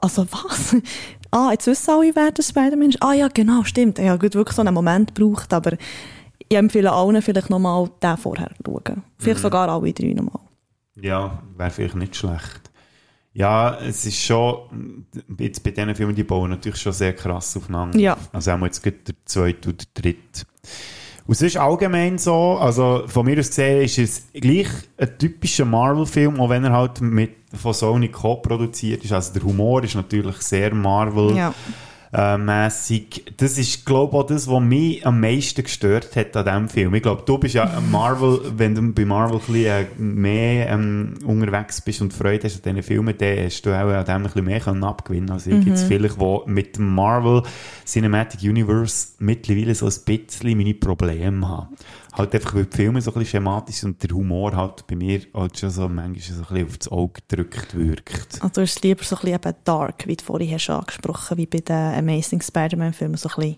Also was? Ah, jetzt wissen alle, wer der Spider-Man ist. Ah ja, genau, stimmt. Ich habe gut wirklich so einen Moment gebraucht, aber ich empfehle allen vielleicht nochmal den vorher schauen. Vielleicht Mhm. sogar alle drei nochmal. Ja, wäre vielleicht nicht schlecht. Ja, es ist schon, jetzt bei diesen Filmen, die bauen natürlich schon sehr krass aufeinander. Ja. Also haben jetzt gerade der zweite oder der dritte. Und es ist allgemein so, also von mir aus gesehen ist es gleich ein typischer Marvel-Film, auch wenn er halt mit, von Sony co-produziert ist. Also der Humor ist natürlich sehr Marvel. Ja. Äh, mässig. Das ist, glaube ich, auch das, was mich am meisten gestört hat an diesem Film. Ich glaube, du bist ja Marvel, wenn du bei Marvel ein bisschen äh, mehr ähm, unterwegs bist und Freude hast an diesen Filmen, dann hast du auch an dem ein bisschen mehr können abgewinnen als ich jetzt vielleicht, wo mit dem Marvel Cinematic Universe mittlerweile so ein bisschen meine Probleme habe. Halt einfach, weil die Filme so ein bisschen schematisch sind und der Humor halt bei mir halt schon so manchmal so ein bisschen aufs Auge gedrückt wirkt. Also du hast lieber so ein bisschen eben dark, wie du vorhin hast angesprochen, wie bei den Amazing Spider-Man-Filmen, so ein bisschen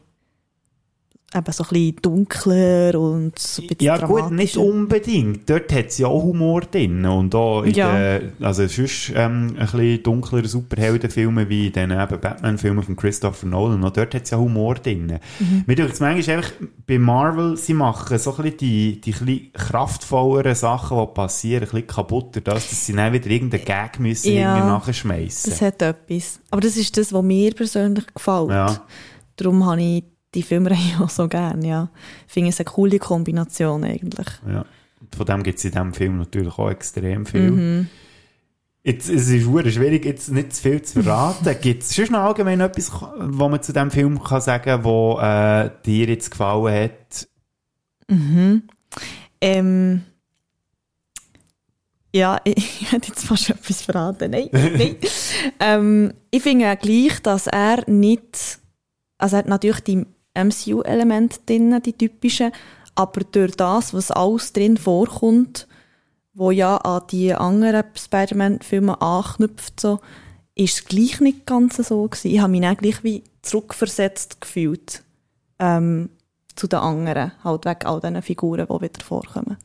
eben so ein bisschen dunkler und so ein bisschen Ja gut, nicht unbedingt. Dort hat es ja auch Humor drin. Und auch in Ja. den, also sonst ähm, ein bisschen dunklere Superheldenfilme wie in den eben Batman-Filmen von Christopher Nolan. Und dort hat es ja Humor drin. Mhm. Mir denkt manchmal einfach, bei Marvel, sie machen so ein bisschen die, die ein bisschen kraftvolleren Sachen, die passieren, ein bisschen kaputter, dass, dass sie dann wieder irgendeinen Gag müssen Ja. irgendwie nachschmeißen. Das hat etwas. Aber das ist das, was mir persönlich gefällt. Ja. Darum habe ich die Filmreihe auch so gerne, ja. Ich finde es eine coole Kombination eigentlich. Ja. Von dem gibt es in diesem Film natürlich auch extrem viel. Mhm. Jetzt, es ist schwierig, jetzt nicht zu viel zu verraten. Gibt es schon noch allgemein etwas, was man zu diesem Film kann sagen wo äh, dir jetzt gefallen hat? Ähm, ja, ich, ich hätte jetzt fast etwas verraten. Nein, nein. ähm, ich finde auch gleich, dass er nicht, also er hat natürlich die MCU-Elemente drin, die typischen, aber durch das, was alles drin vorkommt, wo ja an die anderen Spider-Man-Filme anknüpft, so, ist es gleich nicht ganz so gewesen. Ich habe mich dann gleich wie zurückversetzt gefühlt ähm, zu den anderen, halt wegen all diesen Figuren, die wieder vorkommen.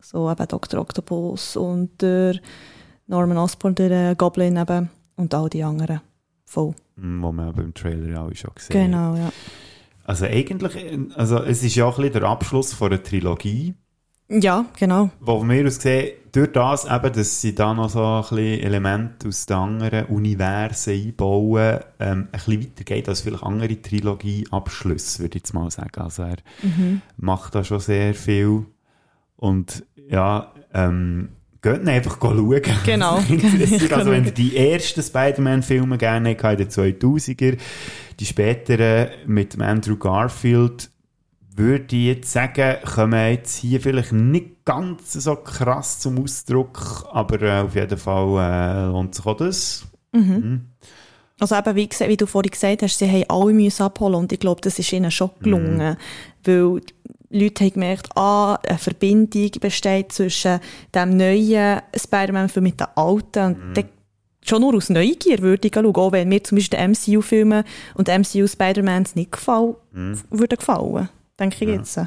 So eben Dr. Octopus und der Norman Osborn, der äh, Goblin eben und all die anderen. Voll. Hm, Wo man aber im Trailer auch schon gesehen. Genau, ja. Also eigentlich, also es ist ja auch ein bisschen der Abschluss von einer Trilogie, Ja, genau. wo mir aus gesehen, durch das eben, dass sie da noch so ein bisschen Elemente aus den anderen Universen einbauen, ähm, ein bisschen weitergeht als vielleicht andere Trilogie-Abschlüsse, würde ich jetzt mal sagen. Also er macht da schon sehr viel und ja, ähm, geht einfach schauen. Genau. Also wenn ihr die ersten Spider-Man-Filme gerne habt, in den 2000er, die späteren mit dem Andrew Garfield, würde ich jetzt sagen, kommen jetzt hier vielleicht nicht ganz so krass zum Ausdruck, aber äh, auf jeden Fall äh, lohnt sich auch das. Also eben, wie, wie du vorhin gesagt hast, sie haben alle müssen abholen und ich glaube, das ist ihnen schon gelungen, weil die Leute haben gemerkt, ah, eine Verbindung besteht zwischen dem neuen Spider-Man-Film mit dem alten. Und dann schon nur aus Neugier würde ich schauen, auch wenn mir zum Beispiel MCU-Filme und MCU-Spider-Mans nicht gefallen, würden gefallen, denke ich jetzt.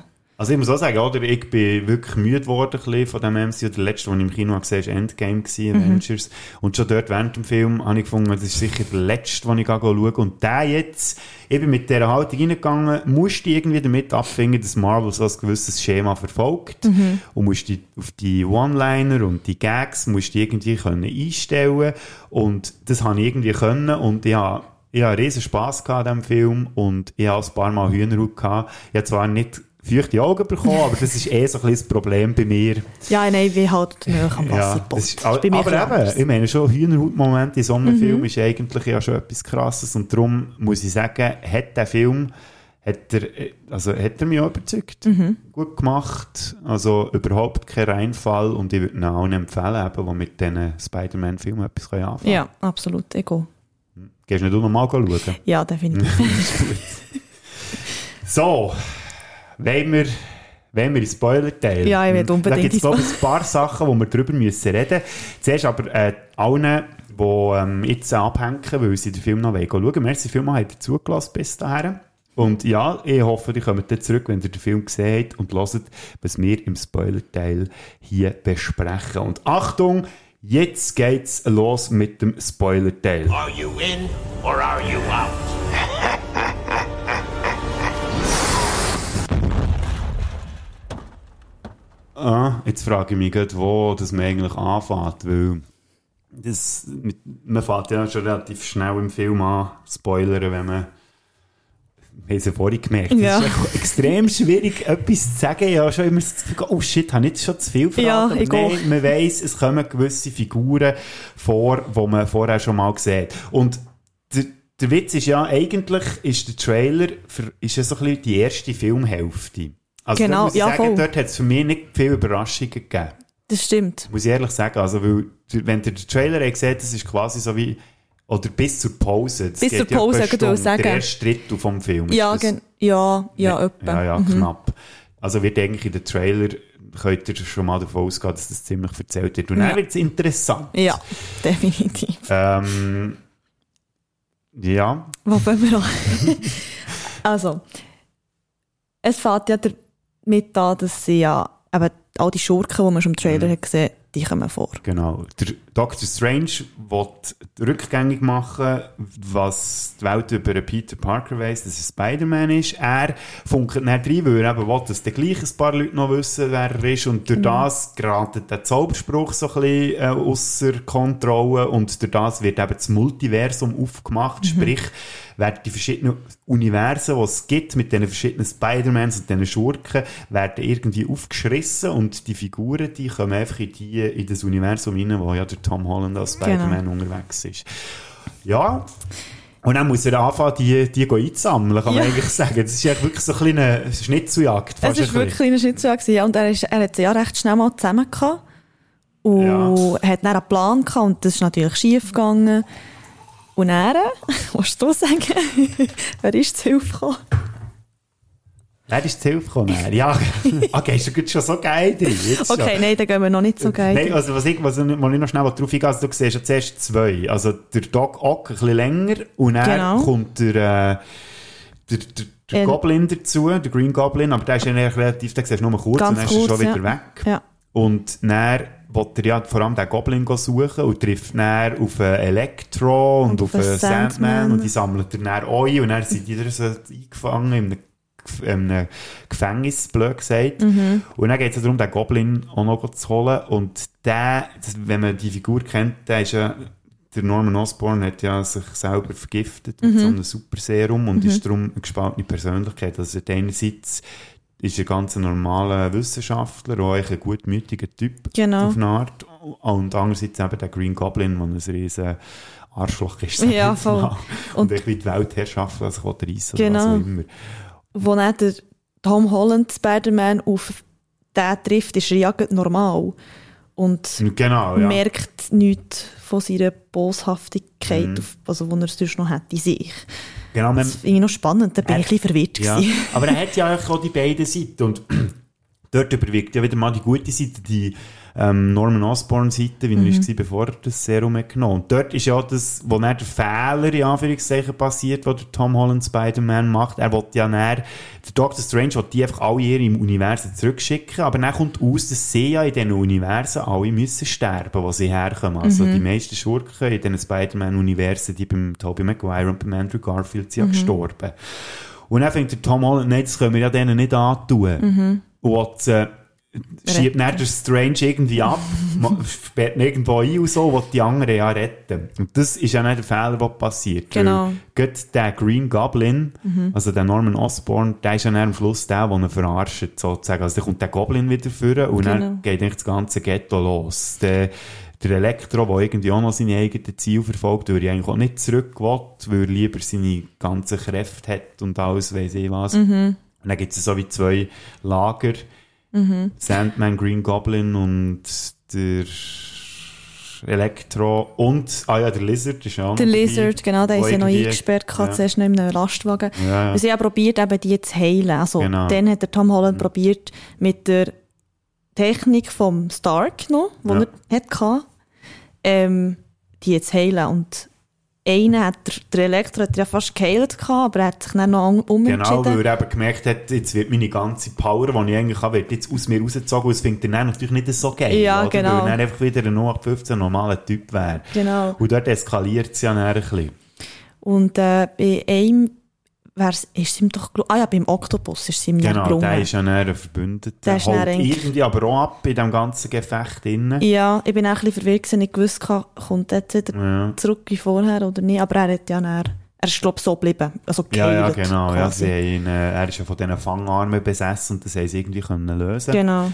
Also ich muss auch sagen, oder, ich bin wirklich müde geworden von dem MCU. Der letzte, den ich im Kino gesehen habe, war Endgame, gewesen, Avengers. Und schon dort während dem Film habe ich gefunden, das ist sicher der letzte, den ich schaue. Und der jetzt, eben mit dieser Haltung reingegangen, musste irgendwie damit abfinden, dass Marvel so ein gewisses Schema verfolgt. Und musste auf die One-Liner und die Gags musste irgendwie können einstellen Und das habe ich irgendwie können. Und ich habe ich hatte riesen Spass an diesem Film und ich hatte ein paar Mal Hühnerhaut gehabt. Ich habe zwar nicht feuchte Augen bekommen, aber das ist eh so ein bisschen das Problem bei mir. Ja, nein, wie halt näher am Ja, bei mir aber anders. eben, ich meine schon, Hühnerhaut-Moment in so einem Film ist eigentlich ja schon etwas Krasses und darum muss ich sagen, hat der Film, hat er, also hat er mich auch überzeugt. Mhm. Gut gemacht, also überhaupt kein Reinfall und ich würde ihn allen empfehlen, eben, die mit diesen Spider-Man-Filmen etwas können anfangen Ja, absolut, Ego. Gehst du nicht auch noch mal schauen? Ja, definitiv. So, wollen wir, wollen wir in Spoiler-Teil? Ja, ich will unbedingt Da gibt es in glaube ich, ein paar Sachen, wo wir drüber müssen reden Zuerst aber äh, allen, die ähm, jetzt abhängen, weil sie den Film noch wollen schauen. Merci vielmals, habt ihr zugelassen bis dahin. Und ja, ich hoffe, ihr kommt dann zurück, wenn ihr den Film gesehen habt und hört, was wir im Spoiler-Teil hier besprechen. Und Achtung, jetzt geht's los mit dem Spoiler-Teil. Are you in or are you out? Ah, jetzt frage ich mich gerade, wo das man eigentlich anfängt, weil das, mit, man fängt ja schon relativ schnell im Film an, spoilern, wenn man wir haben es ja vorhin gemerkt, Ja. es ist extrem schwierig, etwas zu sagen. Habe schon immer das Gefühl, oh shit, habe ich jetzt schon zu viel verraten? Ja, ich auch. Nein, man weiss, es kommen gewisse Figuren vor, die man vorher schon mal gesehen hat. Und der, der Witz ist ja, eigentlich ist der Trailer für, ist ja so ein bisschen die erste Filmhälfte. Also Genau, muss ich ja, sagen, voll. dort hat es für mich nicht viele Überraschungen gegeben. Das stimmt. Muss ich ehrlich sagen. Also, weil, wenn ihr den Trailer gesehen, das ist quasi so wie, oder bis zur Pause. Das Bis zur ja Pause, wollte Stunde. sagen. Der erste Drittel vom Film. Ja, das. ja, ja, etwa. Ja, ja, knapp. Also wird eigentlich in den Trailer, könnt ihr schon mal davon ausgehen, dass das ziemlich erzählt wird. Und dann Ja. wird es interessant. Ja, definitiv. Ähm, ja, Wo fangen wir an? also, es fängt ja damit an, dass sie ja eben all die Schurken, die man schon im Trailer hat gesehen die kommen vor. genau. Der Doctor Strange will rückgängig machen, was die Welt über Peter Parker weiss, dass er Spider-Man ist. Er funkt nicht rein, weil er eben will, dass dann gleich ein paar Leute noch wissen, wer er ist. Und durch das gerät der Zauberspruch so ein bisschen äh, ausser Kontrolle und durch das wird eben das Multiversum aufgemacht. Sprich, werden die verschiedenen Universen, die es gibt, mit den verschiedenen Spider-Mans und diesen Schurken, werden irgendwie aufgeschrissen und die Figuren, die kommen einfach in, die, in das Universum rein, wo ja der Tom Holland als Spider-Man unterwegs ist. Ja, und dann muss er anfangen, die, die einzusammeln, kann man Ja. eigentlich sagen. Das ist eigentlich wirklich so ein kleine Schnitzeljagd. Es war ein wirklich ein Schnitzel. gewesen, Ja, und er, ist, er hat sie ja recht schnell mal zusammen gehabt. Und Ja. hat dann einen Plan gehabt und das ist natürlich schief gegangen. Und er, willst du sagen, wer ist zu Hilfe gekommen? Wer ist zu Hilfe gekommen? Ja, okay, ist schon so geil drin. Jetzt schon. Okay, nein, dann gehen wir noch nicht so geil. Nein, also was ich, was ich mal noch schnell drauf eingehen, also du siehst ja zuerst zwei. Also der Doc Ock ein bisschen länger und dann Genau. kommt der, äh, der, der, der Ähm. Goblin dazu, der Green Goblin, aber der ist ja relativ, den siehst du nur kurz Ganz und dann ist er schon wieder ja. weg. Ja. Und dann will er ja vor allem den Goblin go suchen und trifft dann auf Elektro und, Und auf auf Sandman. Sandman. und die sammelt er dann ein und dann sind die so eingefangen in einem, einem Gefängnis, blöd gesagt. Mhm. Und dann geht es darum, den Goblin auch noch zu holen und der, wenn man die Figur kennt, der ist ja der Norman Osborn hat ja sich selber vergiftet Mhm. mit so einem Superserum und ist darum eine gespaltene Persönlichkeit. Also einerseits ist er ganz ein normaler Wissenschaftler, auch ein gutmütiger Typ Genau. auf eine Art. Und andererseits eben der Green Goblin, der ein riesen Arschloch ist. Ja, voll. Und, Und- irgendwie die Weltherrschaft also reissen Genau. oder was auch immer. Wo dann der Tom Holland Spider-Man auf den trifft, ist er ja normal. Und Genau, ja. merkt nichts von seiner Boshaftigkeit, Mhm. also, die er sonst noch hat in sich. genau Das finde ich noch spannend, da bin Er- ich ein bisschen verwirrt. Ja, aber er hat ja auch die beiden Seiten und dort überwiegt ja wieder mal die gute Seite, die ähm, Norman Osborn Seite, wie er Mhm. war, bevor er das Serum hat genommen. Und dort ist ja das, wo dann der Fehler, in Anführungszeichen, passiert, wo der Tom Holland Spider-Man macht. Er will ja dann, der Doctor Strange will die einfach alle in ihrem Universum zurückschicken, aber dann kommt aus, dass sie ja in diesen Universen alle müssen sterben, wo sie herkommen. Also Mhm. die meisten Schurken in diesen Spider-Man-Universen, die beim Tobey Maguire und beim Andrew Garfield Mhm. sind ja gestorben. Und dann fängt der Tom Holland, nein, das können wir ja denen nicht antun. Mhm. Und äh, schiebt dann der Strange irgendwie ab, sperrt irgendwo ein und so, will die anderen ja retten. Und das ist ja nicht der Fehler, der passiert. Genau. Gerade der Green Goblin, also der Norman Osborn, der ist ja dann am Schluss der, der ihn verarscht, sozusagen. Also dann kommt der Goblin wieder vor und Genau. dann geht eigentlich das ganze Ghetto los. Der, der Elektro, der irgendwie auch noch seine eigenen Ziele verfolgt, weil er eigentlich auch nicht zurück will, weil er lieber seine ganzen Kräfte hat und alles, weiss ich was. Und dann gibt es so wie zwei Lager. Sandman, Green Goblin und der Elektro und, ah ja, der Lizard ist ja auch Der Lizard, genau, der ist ja noch eingesperrt, ja. zuerst noch in einem Lastwagen. Ja, ja. Sie haben probiert, eben die zu heilen. Also, Genau. dann hat der Tom Holland probiert, mit der Technik vom Stark noch, die Ja. er hatte, ähm, die zu heilen. Und einer hat, der, der Elektro hat ja fast geheilt gehabt, aber er hat sich dann noch um- umentschieden. Genau, weil er eben gemerkt hat, jetzt wird meine ganze Power, die ich eigentlich habe, wird jetzt aus mir rausgezogen und es findet dann natürlich nicht so geil. Ja, oder? genau. Weil er dann einfach wieder ein 0815 normaler Typ wäre. Genau. Und dort eskaliert es ja dann ein bisschen. Und äh, bei einem wär's, ist ihm doch gelungen. Ah ja, beim Oktopus ist es ihm Genau, gelungen. der ist ja dann ein Verbündeter. Der ist Holt irgendwie aber auch ab in diesem ganzen Gefecht drin. Ja, ich bin auch ein bisschen verwirrt, gewesen, nicht gewusst, kann- kommt er jetzt wieder Ja. zurück wie vorher oder nicht. Aber er hat ja dann, er ist glaube ich so geblieben. Also Ja, ja, genau. Ja, sie ihn, äh, er ist ja von diesen Fangarmen besessen und das haben sie irgendwie können lösen Genau.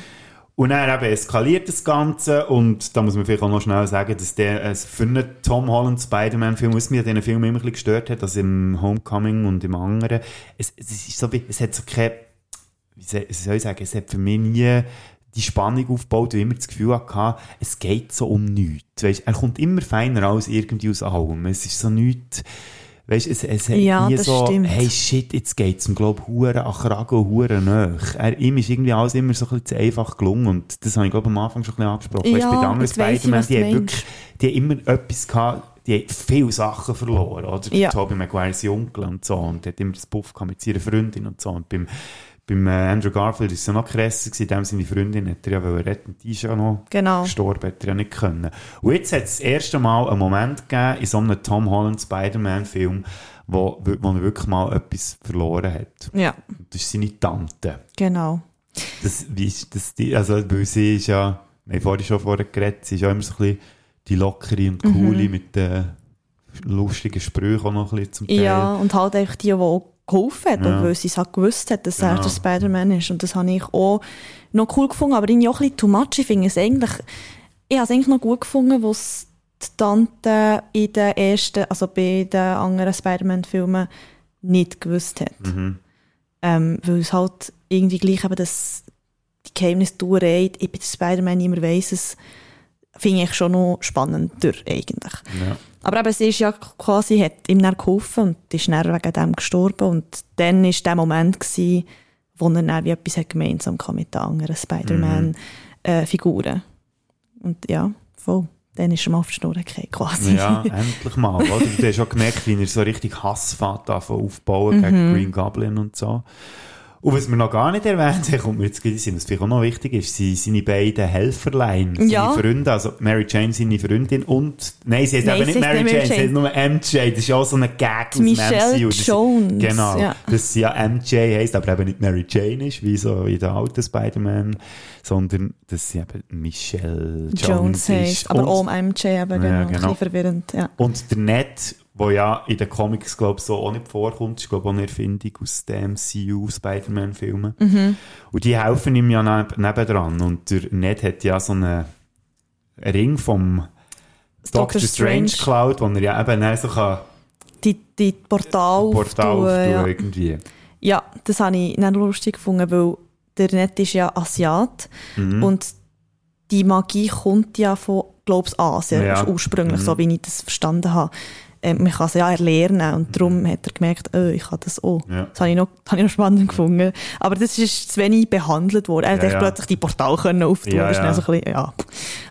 Und dann eben eskaliert das Ganze und da muss man vielleicht auch noch schnell sagen, dass der äh, für einen Tom Holland Spider-Man-Film, was an diesen Film immer ein gestört hat, also im Homecoming und im anderen, es, es ist so es hat so keine, wie soll, ich sagen, es hat für mich nie die Spannung aufgebaut, ich immer das Gefühl hatte, es geht so um nichts. Weißt, er kommt immer feiner als irgendwie aus allem. Es ist so nichts, Weißt es, es hat Ja, nie so, stimmt. hey shit, jetzt geht's ihm, glaub, Huren an Kragen Huren nach. Er, ihm ist irgendwie alles immer so ein bisschen zu einfach gelungen und das habe ich, glaub, am Anfang schon ein bisschen angesprochen. Weißt, Ja, bei den anderen Spider-Man, was die du haben wirklich, die haben immer etwas gehabt, die haben viele Sachen verloren, oder? Ja. Tobey Maguire, sein Onkel und so, und hat immer das Puff gehabt mit seiner Freundin und so, und beim, beim äh, Andrew Garfield ist es ja noch krasser gewesen, dem seine Freundin hat er ja retten, die ist ja noch Genau. gestorben, hat er ja nicht können. Und jetzt hat es das erste Mal einen Moment gegeben in so einem Tom Holland Spider-Man-Film, wo, wo er wirklich mal etwas verloren hat. Ja, das ist seine Tante. genau. Das, wie ist das, die, also, weil sie ist ja, wir haben vorhin schon vorher geredet, sie ist ja immer so ein bisschen die lockere und coole mit den lustige Sprüche auch noch ein bisschen zum Teil. Ja, und halt einfach die, die auch geholfen hat, Ja. und weil sie es halt gewusst hat, dass er Genau. der Spider-Man ist. Und das habe ich auch noch cool gefunden, aber irgendwie auch ein bisschen too much. Ich finde es eigentlich, ich habe es eigentlich noch gut gefunden, wo es die Tante in den ersten, also bei den anderen Spider-Man-Filmen nicht gewusst hat. Mhm. Ähm, weil es halt irgendwie gleich eben das, die Geheimnistuerei, ich bin der Spider-Man, niemand weiss es, finde ich schon noch spannender eigentlich. Ja. Aber eben, sie ist ja quasi, hat ihm dann geholfen und ist dann wegen dem gestorben. Und dann war der Moment, gewesen, wo er dann wie etwas hat gemeinsam mit den anderen Spider-Man-Figuren. und ja, voll. Dann ist er mal auf die Schnur gefallen, quasi. Ja, endlich mal. Oder? Du hast schon gemerkt, wie er so richtig Hass fährt, anfangen aufbauen gegen Green Goblin und so. Und was wir noch gar nicht erwähnt haben, kommt mir jetzt gerade was vielleicht auch noch wichtig ist, sind seine beiden Helferlein, seine Ja. Freunde, also Mary Jane, seine Freundin und, nein, sie heißt Nein, eben sie nicht Mary Jane, Mary sie heißt Jane. nur MJ, das ist ja auch so eine Gag aus Michelle MCU. Das- Jones, Genau, ja. dass sie ja MJ heisst, aber eben nicht Mary Jane ist, wie so in der alten Spider-Man, sondern dass sie eben Michelle Jones, Jones ist. heisst. Aber auch um MJ, eben, genau, Ja, ein genau. bisschen verwirrend. Ja. und der Ned, der ja in den Comics, glaube ich, so auch nicht vorkommt, ist, glaube ich, auch eine Erfindung aus den MCU-Spider-Man-Filmen. Mhm. Und die helfen ihm ja neb nebendran. Und der Ned hat ja so einen Ring vom Doctor, Doctor Strange geklaut, wo er ja eben dann so kann Die, die Portal, Portal auftun, ja. irgendwie. Ja, das habe ich nicht lustig gefunden, weil der Ned ist ja Asiat Mhm. und die Magie kommt ja von, glaube ich, Asien, Ja. ursprünglich, Mhm. so wie ich das verstanden habe. Ähm, man kann es ja erlernen und darum hat er gemerkt, oh, ich kann das auch. Mhm. Ja. Das habe ich, noch, das habe ich noch spannend gefunden. Aber das ist zu wenig behandelt worden. Er Ja, hat ja. plötzlich die Portal können auftun. Ja, ja. so bisschen, ja.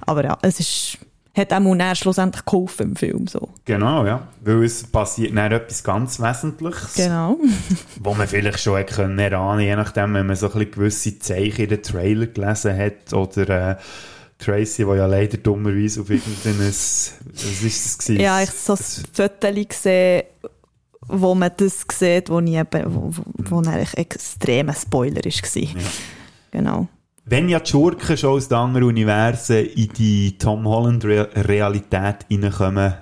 Aber ja, es ist, hat auch dann schlussendlich geholfen im Film, so. Genau, ja. Weil es passiert dann etwas ganz Wesentliches. Genau. wo man vielleicht schon hätte können erahnen, je nachdem, wenn man so ein bisschen gewisse Zeichen in den Trailer gelesen hat oder äh, Tracy, die ja leider dummerweise auf irgendein, was ist das gewesen? Ja, ich so ein Foto gesehen, wo man das sieht, wo, ich eben, wo, wo, wo dann ein extremer Spoiler war. Genau. Wenn ja die Schurken schon aus anderen Universen in die Tom Holland-Realität reinkommen,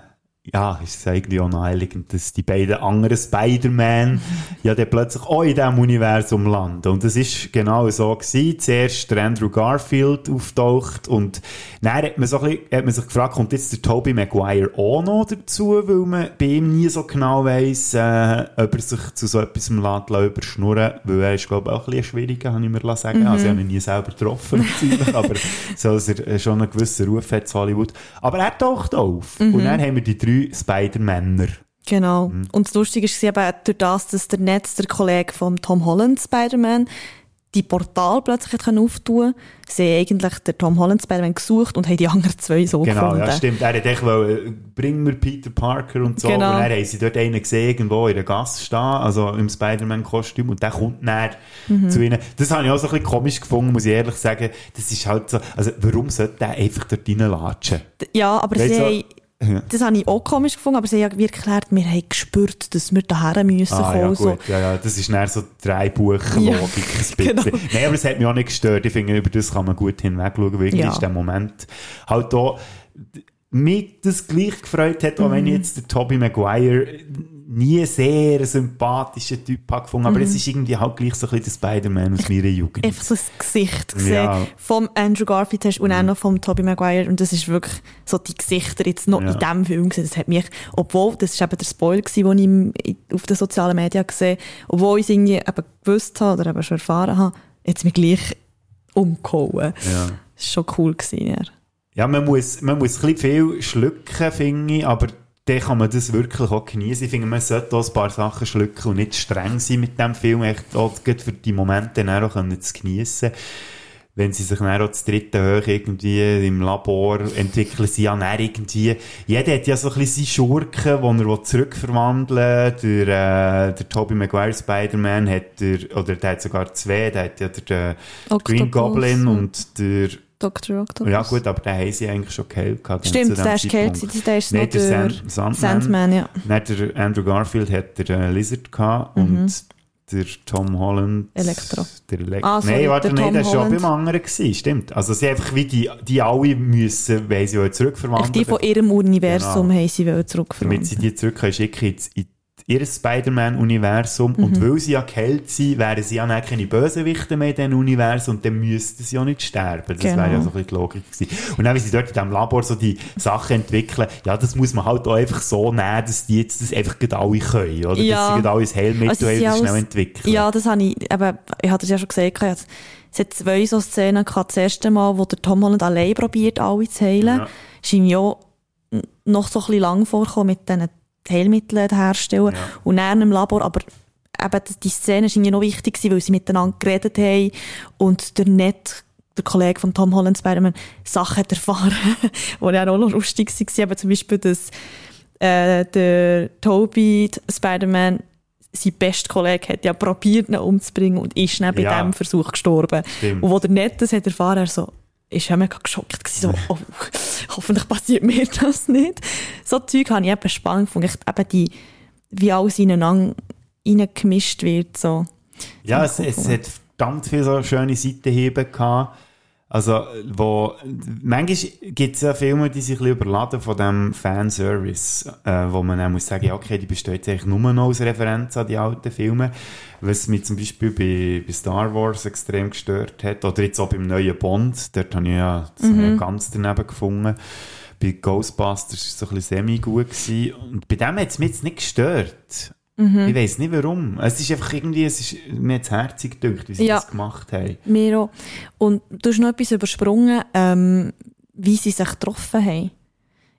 ja, ist es eigentlich auch naheliegend, dass die beiden anderen Spider-Man ja dann plötzlich auch in diesem Universum landen. Und das ist genau so gewesen. Zuerst der Andrew Garfield auftaucht und dann hat man, so ein bisschen, hat man sich gefragt, kommt jetzt der Tobey Maguire auch noch dazu, weil man bei ihm nie so genau weiss, äh, ob er sich zu so etwas lässt, überschnurren weil er ist, glaube ich, auch ein bisschen schwieriger, habe ich mir sagen Also ich habe ihn nie selber getroffen, natürlich, aber so, dass er schon einen gewissen Ruf hat zu Hollywood. Aber er taucht auf. Und dann haben wir die drei Spider-Männer. Genau. Mhm. Und das Lustige ist eben durch das, dass der Netz, der Kollege von Tom Holland, Spider-Man, die Portal plötzlich hat auftun sie eigentlich den Tom Holland Spider-Man gesucht und haben die anderen zwei so Genau, gefunden. ja, stimmt. Er hat echt wollen, bring mir Peter Parker und so. Genau. Und dann haben sie dort einen gesehen, irgendwo in der Gasse stehen, also im Spider-Man-Kostüm, und der kommt näher Mhm. zu ihnen. Das habe ich auch so ein bisschen komisch gefunden, muss ich ehrlich sagen. Das ist halt so, also warum sollte der einfach dort reinlatschen? Ja, aber Weißt sie du, haben, Ja. das habe ich auch komisch gefunden, aber sie haben ja wirklich erklärt, wir haben gespürt, dass wir daher müssen Ah, ja, kommen. gut. so. Ja, ja, das ist näher so drei Buchlogik Ja, genau. Nein, aber es hat mich auch nicht gestört. Ich finde, über das kann man gut hinwegschauen, weil Ja. ist der Moment halt da, mich das gleich gefreut hat, auch Mhm. wenn ich jetzt den Tobey Maguire nie sehr sympathischen Typ habe gefunden, aber es ist irgendwie halt gleich so ein bisschen der Spider-Man aus meiner Jugend. Mhm. einfach so das Gesicht gesehen Ja. vom Andrew Garfield hast und auch noch vom Tobey Maguire und das ist wirklich so die Gesichter jetzt noch Ja. in diesem Film gesehen. Das hat mich, obwohl, das ist eben der Spoiler gewesen, den ich auf den sozialen Medien gesehen obwohl ich es irgendwie eben gewusst habe oder eben schon erfahren habe, jetzt mich gleich umgehauen. Ja. Das war schon cool gewesen, ja. Ja, man muss, man muss ein bisschen viel schlucken, finde ich, aber dann kann man das wirklich auch genießen. Ich finde, man sollte auch ein paar Sachen schlucken und nicht streng sein mit dem Film, echt auch für die Momente dann auch können zu geniessen. Wenn sie sich dann auch das dritte Hoch irgendwie im Labor entwickeln, sie ja dann irgendwie, jeder hat ja so ein bisschen seine Schurken, die er zurückverwandeln will. Der, äh, der Tobey Maguire Spider-Man hat der, oder der hat sogar zwei, der hat ja der, der Green Octopus Goblin und und der, Dr. Octopus. ja gut, aber den haben sie eigentlich schon geheilt. Stimmt, der ist geheilt, Zeitpunkt. der ist Nein, noch der der Sand, Sandman. Sandman, ja. Dann der Andrew Garfield hat der äh, Lizard gehabt Mhm. und der Tom Holland. Elektro. Der Elek Ah, sorry, Nein, warte, der nein, das war schon beim anderen gewesen, stimmt. Also sie einfach wie die, die alle müssen, weil sie auch Echt zurückverwandeln. die von ihrem Universum Genau. haben sie wollen damit sie die zurück schicken in ihr Spider-Man-Universum. Mhm. Und weil sie ja geheilt sind, wären sie ja dann keine Bösewichte mehr in diesem Universum und dann müssten sie ja nicht sterben. Das Genau. wäre ja so ein bisschen die Logik gewesen. Und dann, wie sie dort in diesem Labor so die Sachen entwickeln, ja, das muss man halt auch einfach so nehmen, dass die jetzt das einfach gerade alle können, oder? Ja. Dass sie gerade alle das Heilmittel Also haben das schnell entwickeln. Ja, das habe ich, eben, ich hatte es ja schon hatte- es hat zwei so Szenen gehabt. Das erste Mal, wo der Tom Holland allein probiert, alle zu heilen, Ja. ist ihm ja noch so ein bisschen lang vorgekommen mit diesen Heilmitteln herstellen. Ja. Und dann im Labor, aber eben, die- Szene war noch wichtig, weil sie miteinander geredet haben und der Ned, der Kollege von Tom Holland Spider-Man, Sachen hat erfahren, die ja auch noch lustig waren. Eben zum Beispiel, dass äh, der Toby Spider-Man sein bester Kollege hat ja probiert, ihn umzubringen und ist dann bei Ja. diesem Versuch gestorben. Stimmt. Und wo der Ned das hat erfahren, er so, ist er mega geschockt gewesen, so, oh, hoffentlich passiert mir das nicht. So Zeug habe ich eben spannend gefunden, eben die, wie alles ineinander reingemischt wird, so. Ja, es, ich es hat verdammt viele so schöne Seitenhiebe gehabt. Also, wo, manchmal gibt es ja Filme, die sich ein bisschen überladen von dem Fanservice, äh, wo man dann muss sagen, ja, okay, die bestehen jetzt eigentlich nur noch aus Referenz an die alten Filme. Was mich zum Beispiel bei, bei Star Wars extrem gestört hat, oder jetzt auch beim neuen Bond, dort habe ich ja das ja ganz daneben gefunden. Bei Ghostbusters war es so ein bisschen semi-gut. gewesen. Und bei dem hat es mich jetzt nicht gestört. Ich weiß nicht warum. Es ist einfach irgendwie, es ist mir jetzt herzig gedacht, wie sie Ja. das gemacht haben. Mir auch. Und du hast noch etwas übersprungen, ähm, wie sie sich getroffen haben.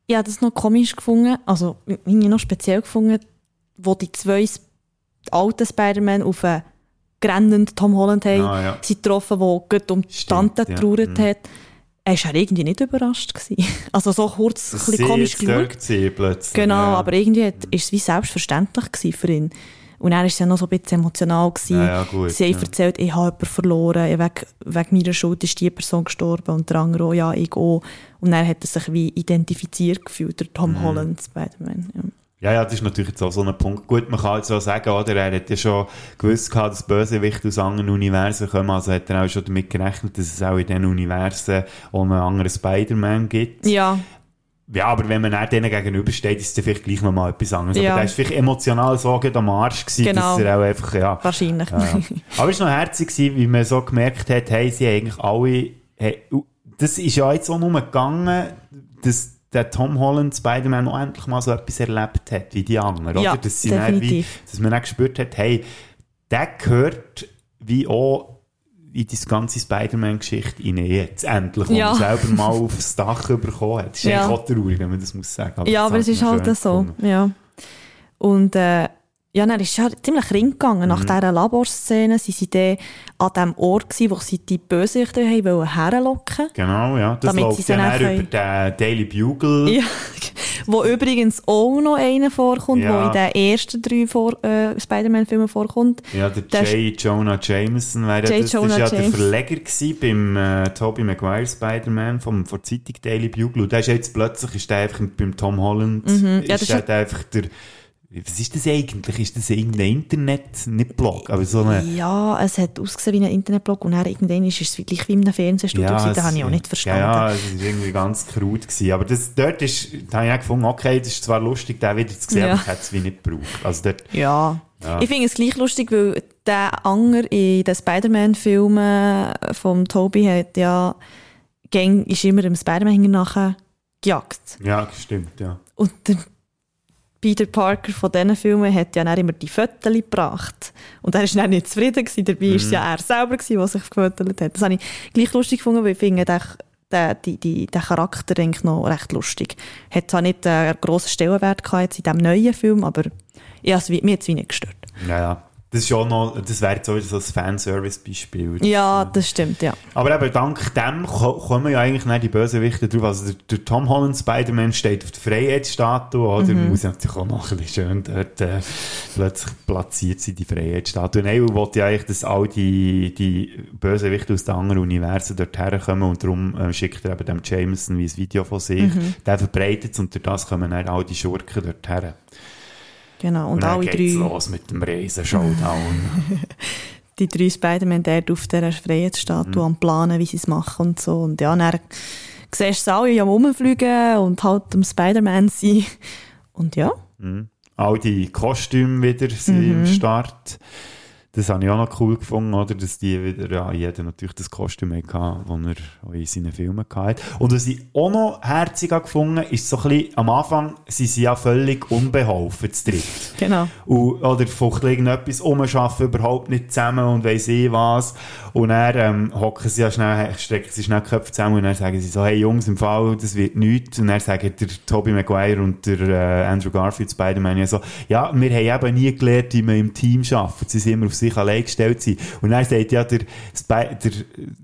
Ich habe das noch komisch gefunden, also irgendwie noch speziell gefunden, wo die zwei alten Spider-Man auf einen grennenden Tom Holland haben, Ah, ja. sie getroffen, der gerade um die Tante ja. getrauert Mhm. Er war irgendwie nicht überrascht. Gewesen. Also so kurz, ein bisschen komisch geschaut. plötzlich. Genau, ja. aber irgendwie ist es wie selbstverständlich gewesen für ihn. Und er war ja noch so ein bisschen emotional. Gewesen. Ja, ja, gut, Sie haben ja. erzählt, ich habe jemanden verloren, wegen, wegen meiner Schuld ist die Person gestorben und der andere auch, ja, ich auch. Und dann hat er sich wie identifiziert gefühlt, der Mhm. Tom Holland Spider-Man. Ja. Ja, ja, das ist natürlich jetzt auch so ein Punkt. Gut, man kann jetzt auch sagen, oder, er hat ja schon gewusst gehabt, dass Bösewichte aus anderen Universen kommen, also hat er auch schon damit gerechnet, dass es auch in diesen Universen auch einen anderen Spider-Man gibt. ja, Ja, aber wenn man dann denen gegenübersteht, ist es dann vielleicht gleich nochmal etwas anderes. Ja. Aber der ist vielleicht emotional so am Arsch gewesen, Genau. dass er auch einfach, ja. wahrscheinlich. ja, ja. Aber es war noch herzig, gewesen, wie man so gemerkt hat, hey, sie haben eigentlich alle, hey, das ist ja jetzt auch nur gegangen, dass der Tom Holland Spider-Man noch endlich mal so etwas erlebt hat, wie die anderen, Ja, oder? Dass, sie wie, dass man dann gespürt hat, hey, der gehört wie auch in die ganze Spider-Man-Geschichte rein jetzt endlich, wo Ja. er selber mal aufs Dach bekommen hat. Das ist Ja. eigentlich auch traurig, wenn man das muss sagen. ja, aber es ist halt so. Ja. Und äh, ja, dann ist halt ziemlich ring gegangen. Nach Mhm. dieser Laborszene sie dann an dem Ort gewesen, wo sie die Bösewichte haben wollen herlocken. Genau, ja. Das Damit sie ja dann über den Daily Bugle. Ja, wo übrigens auch noch einer vorkommt, Ja. der in den ersten drei vor, äh, Spider-Man-Filmen vorkommt. Ja, der Der J. Jonah Jameson wäre ja J. das, ist ja der. Verleger gewesen beim äh, Tobey Maguire Spider-Man vom, von der Zeitung Daily Bugle. Und der ist jetzt plötzlich ist der einfach beim Tom Holland, Mhm. Ja, ist ist der, der einfach der, was ist das eigentlich? Ist das irgendein Internet, nicht Blog, aber so eine, Ja, es hat ausgesehen wie ein Internetblog und dann irgendwann ist es wie- gleich wie in einem Fernsehstudio. gewesen. es- das habe ich auch nicht verstanden. Ja, ja, es ist irgendwie ganz krut gewesen. Aber das, dort ist, da habe ich auch gefunden, okay, das ist zwar lustig, den wieder zu sehen, Ja. aber ich hätte es wie nicht gebraucht. Also dort, Ja. Ja. Ich finde es gleich lustig, weil der Anger in den Spider-Man-Filmen vom Toby hat ja, gang ist immer dem Spider-Man nachher gejagt. ja, stimmt, ja. Und der Peter Parker von diesen Filmen hat ja dann immer die Fotos gebracht. Und er war dann nicht zufrieden. Gewesen. Dabei war es ja er selber, gewesen, der sich gefotolt hat. Das habe ich gleich lustig gefunden, weil ich finde, der, der, die, der Charakter eigentlich noch recht lustig. Hat zwar nicht einen grossen Stellenwert gehabt jetzt in diesem neuen Film, aber ja, es, mir hat es wie nicht gestört. Ja, ja. Das ist schon noch, das wäre jetzt auch so ein Fanservice-Beispiel. Ja, das stimmt, ja. Aber eben dank dem ko- kommen ja eigentlich nicht die Bösewichte drauf. Also der, der Tom Holland Spider-Man steht auf der Freiheitsstatue, oder? Mhm. Muss natürlich auch noch ein bisschen schön dort äh, plötzlich platziert sein, die Freiheitsstatue. Nein, und will ja eigentlich, dass all die, die Bösewichte aus den anderen Universen dort herkommen und darum äh, schickt er eben dem Jameson wie ein Video von sich. Mhm. Der verbreitet es und durch das kommen dann all die Schurken dort her. Genau, und, Und, dann alle geht's drei, los mit dem Riesen-Showdown. die drei Spider-Man dort auf dieser Freiheitsstatue am Planen, wie sie es machen und so. Und ja, dann siehst du sie alle am Rumfliegen und halt am Spider-Man sein. Und ja, All die Kostüme wieder sind Mhm. im Start. Das habe ich auch noch cool gefunden, oder? Dass die wieder, ja, jeder natürlich das Kostüm hatte, das er in seinen Filmen hatte. Und was ich auch noch herzig habe gefunden ist so ein bisschen, am Anfang sind sie ja völlig unbeholfen zu dritt. genau. Und, oder fuchteln irgendetwas um, arbeiten überhaupt nicht zusammen und weiss ich was. Und dann ähm, hocken sie ja schnell, strecken sie schnell die Köpfe zusammen und dann sagen sie so, hey Jungs, im Fall, das wird nichts. Und dann sagen der Tobey Maguire und der äh, Andrew Garfield, Spider-Man, ja so, ja, wir haben eben nie gelernt, wie man im Team arbeitet. Sie sind immer auf sich allein gestellt sind. Und dann sagt ja der, Spi der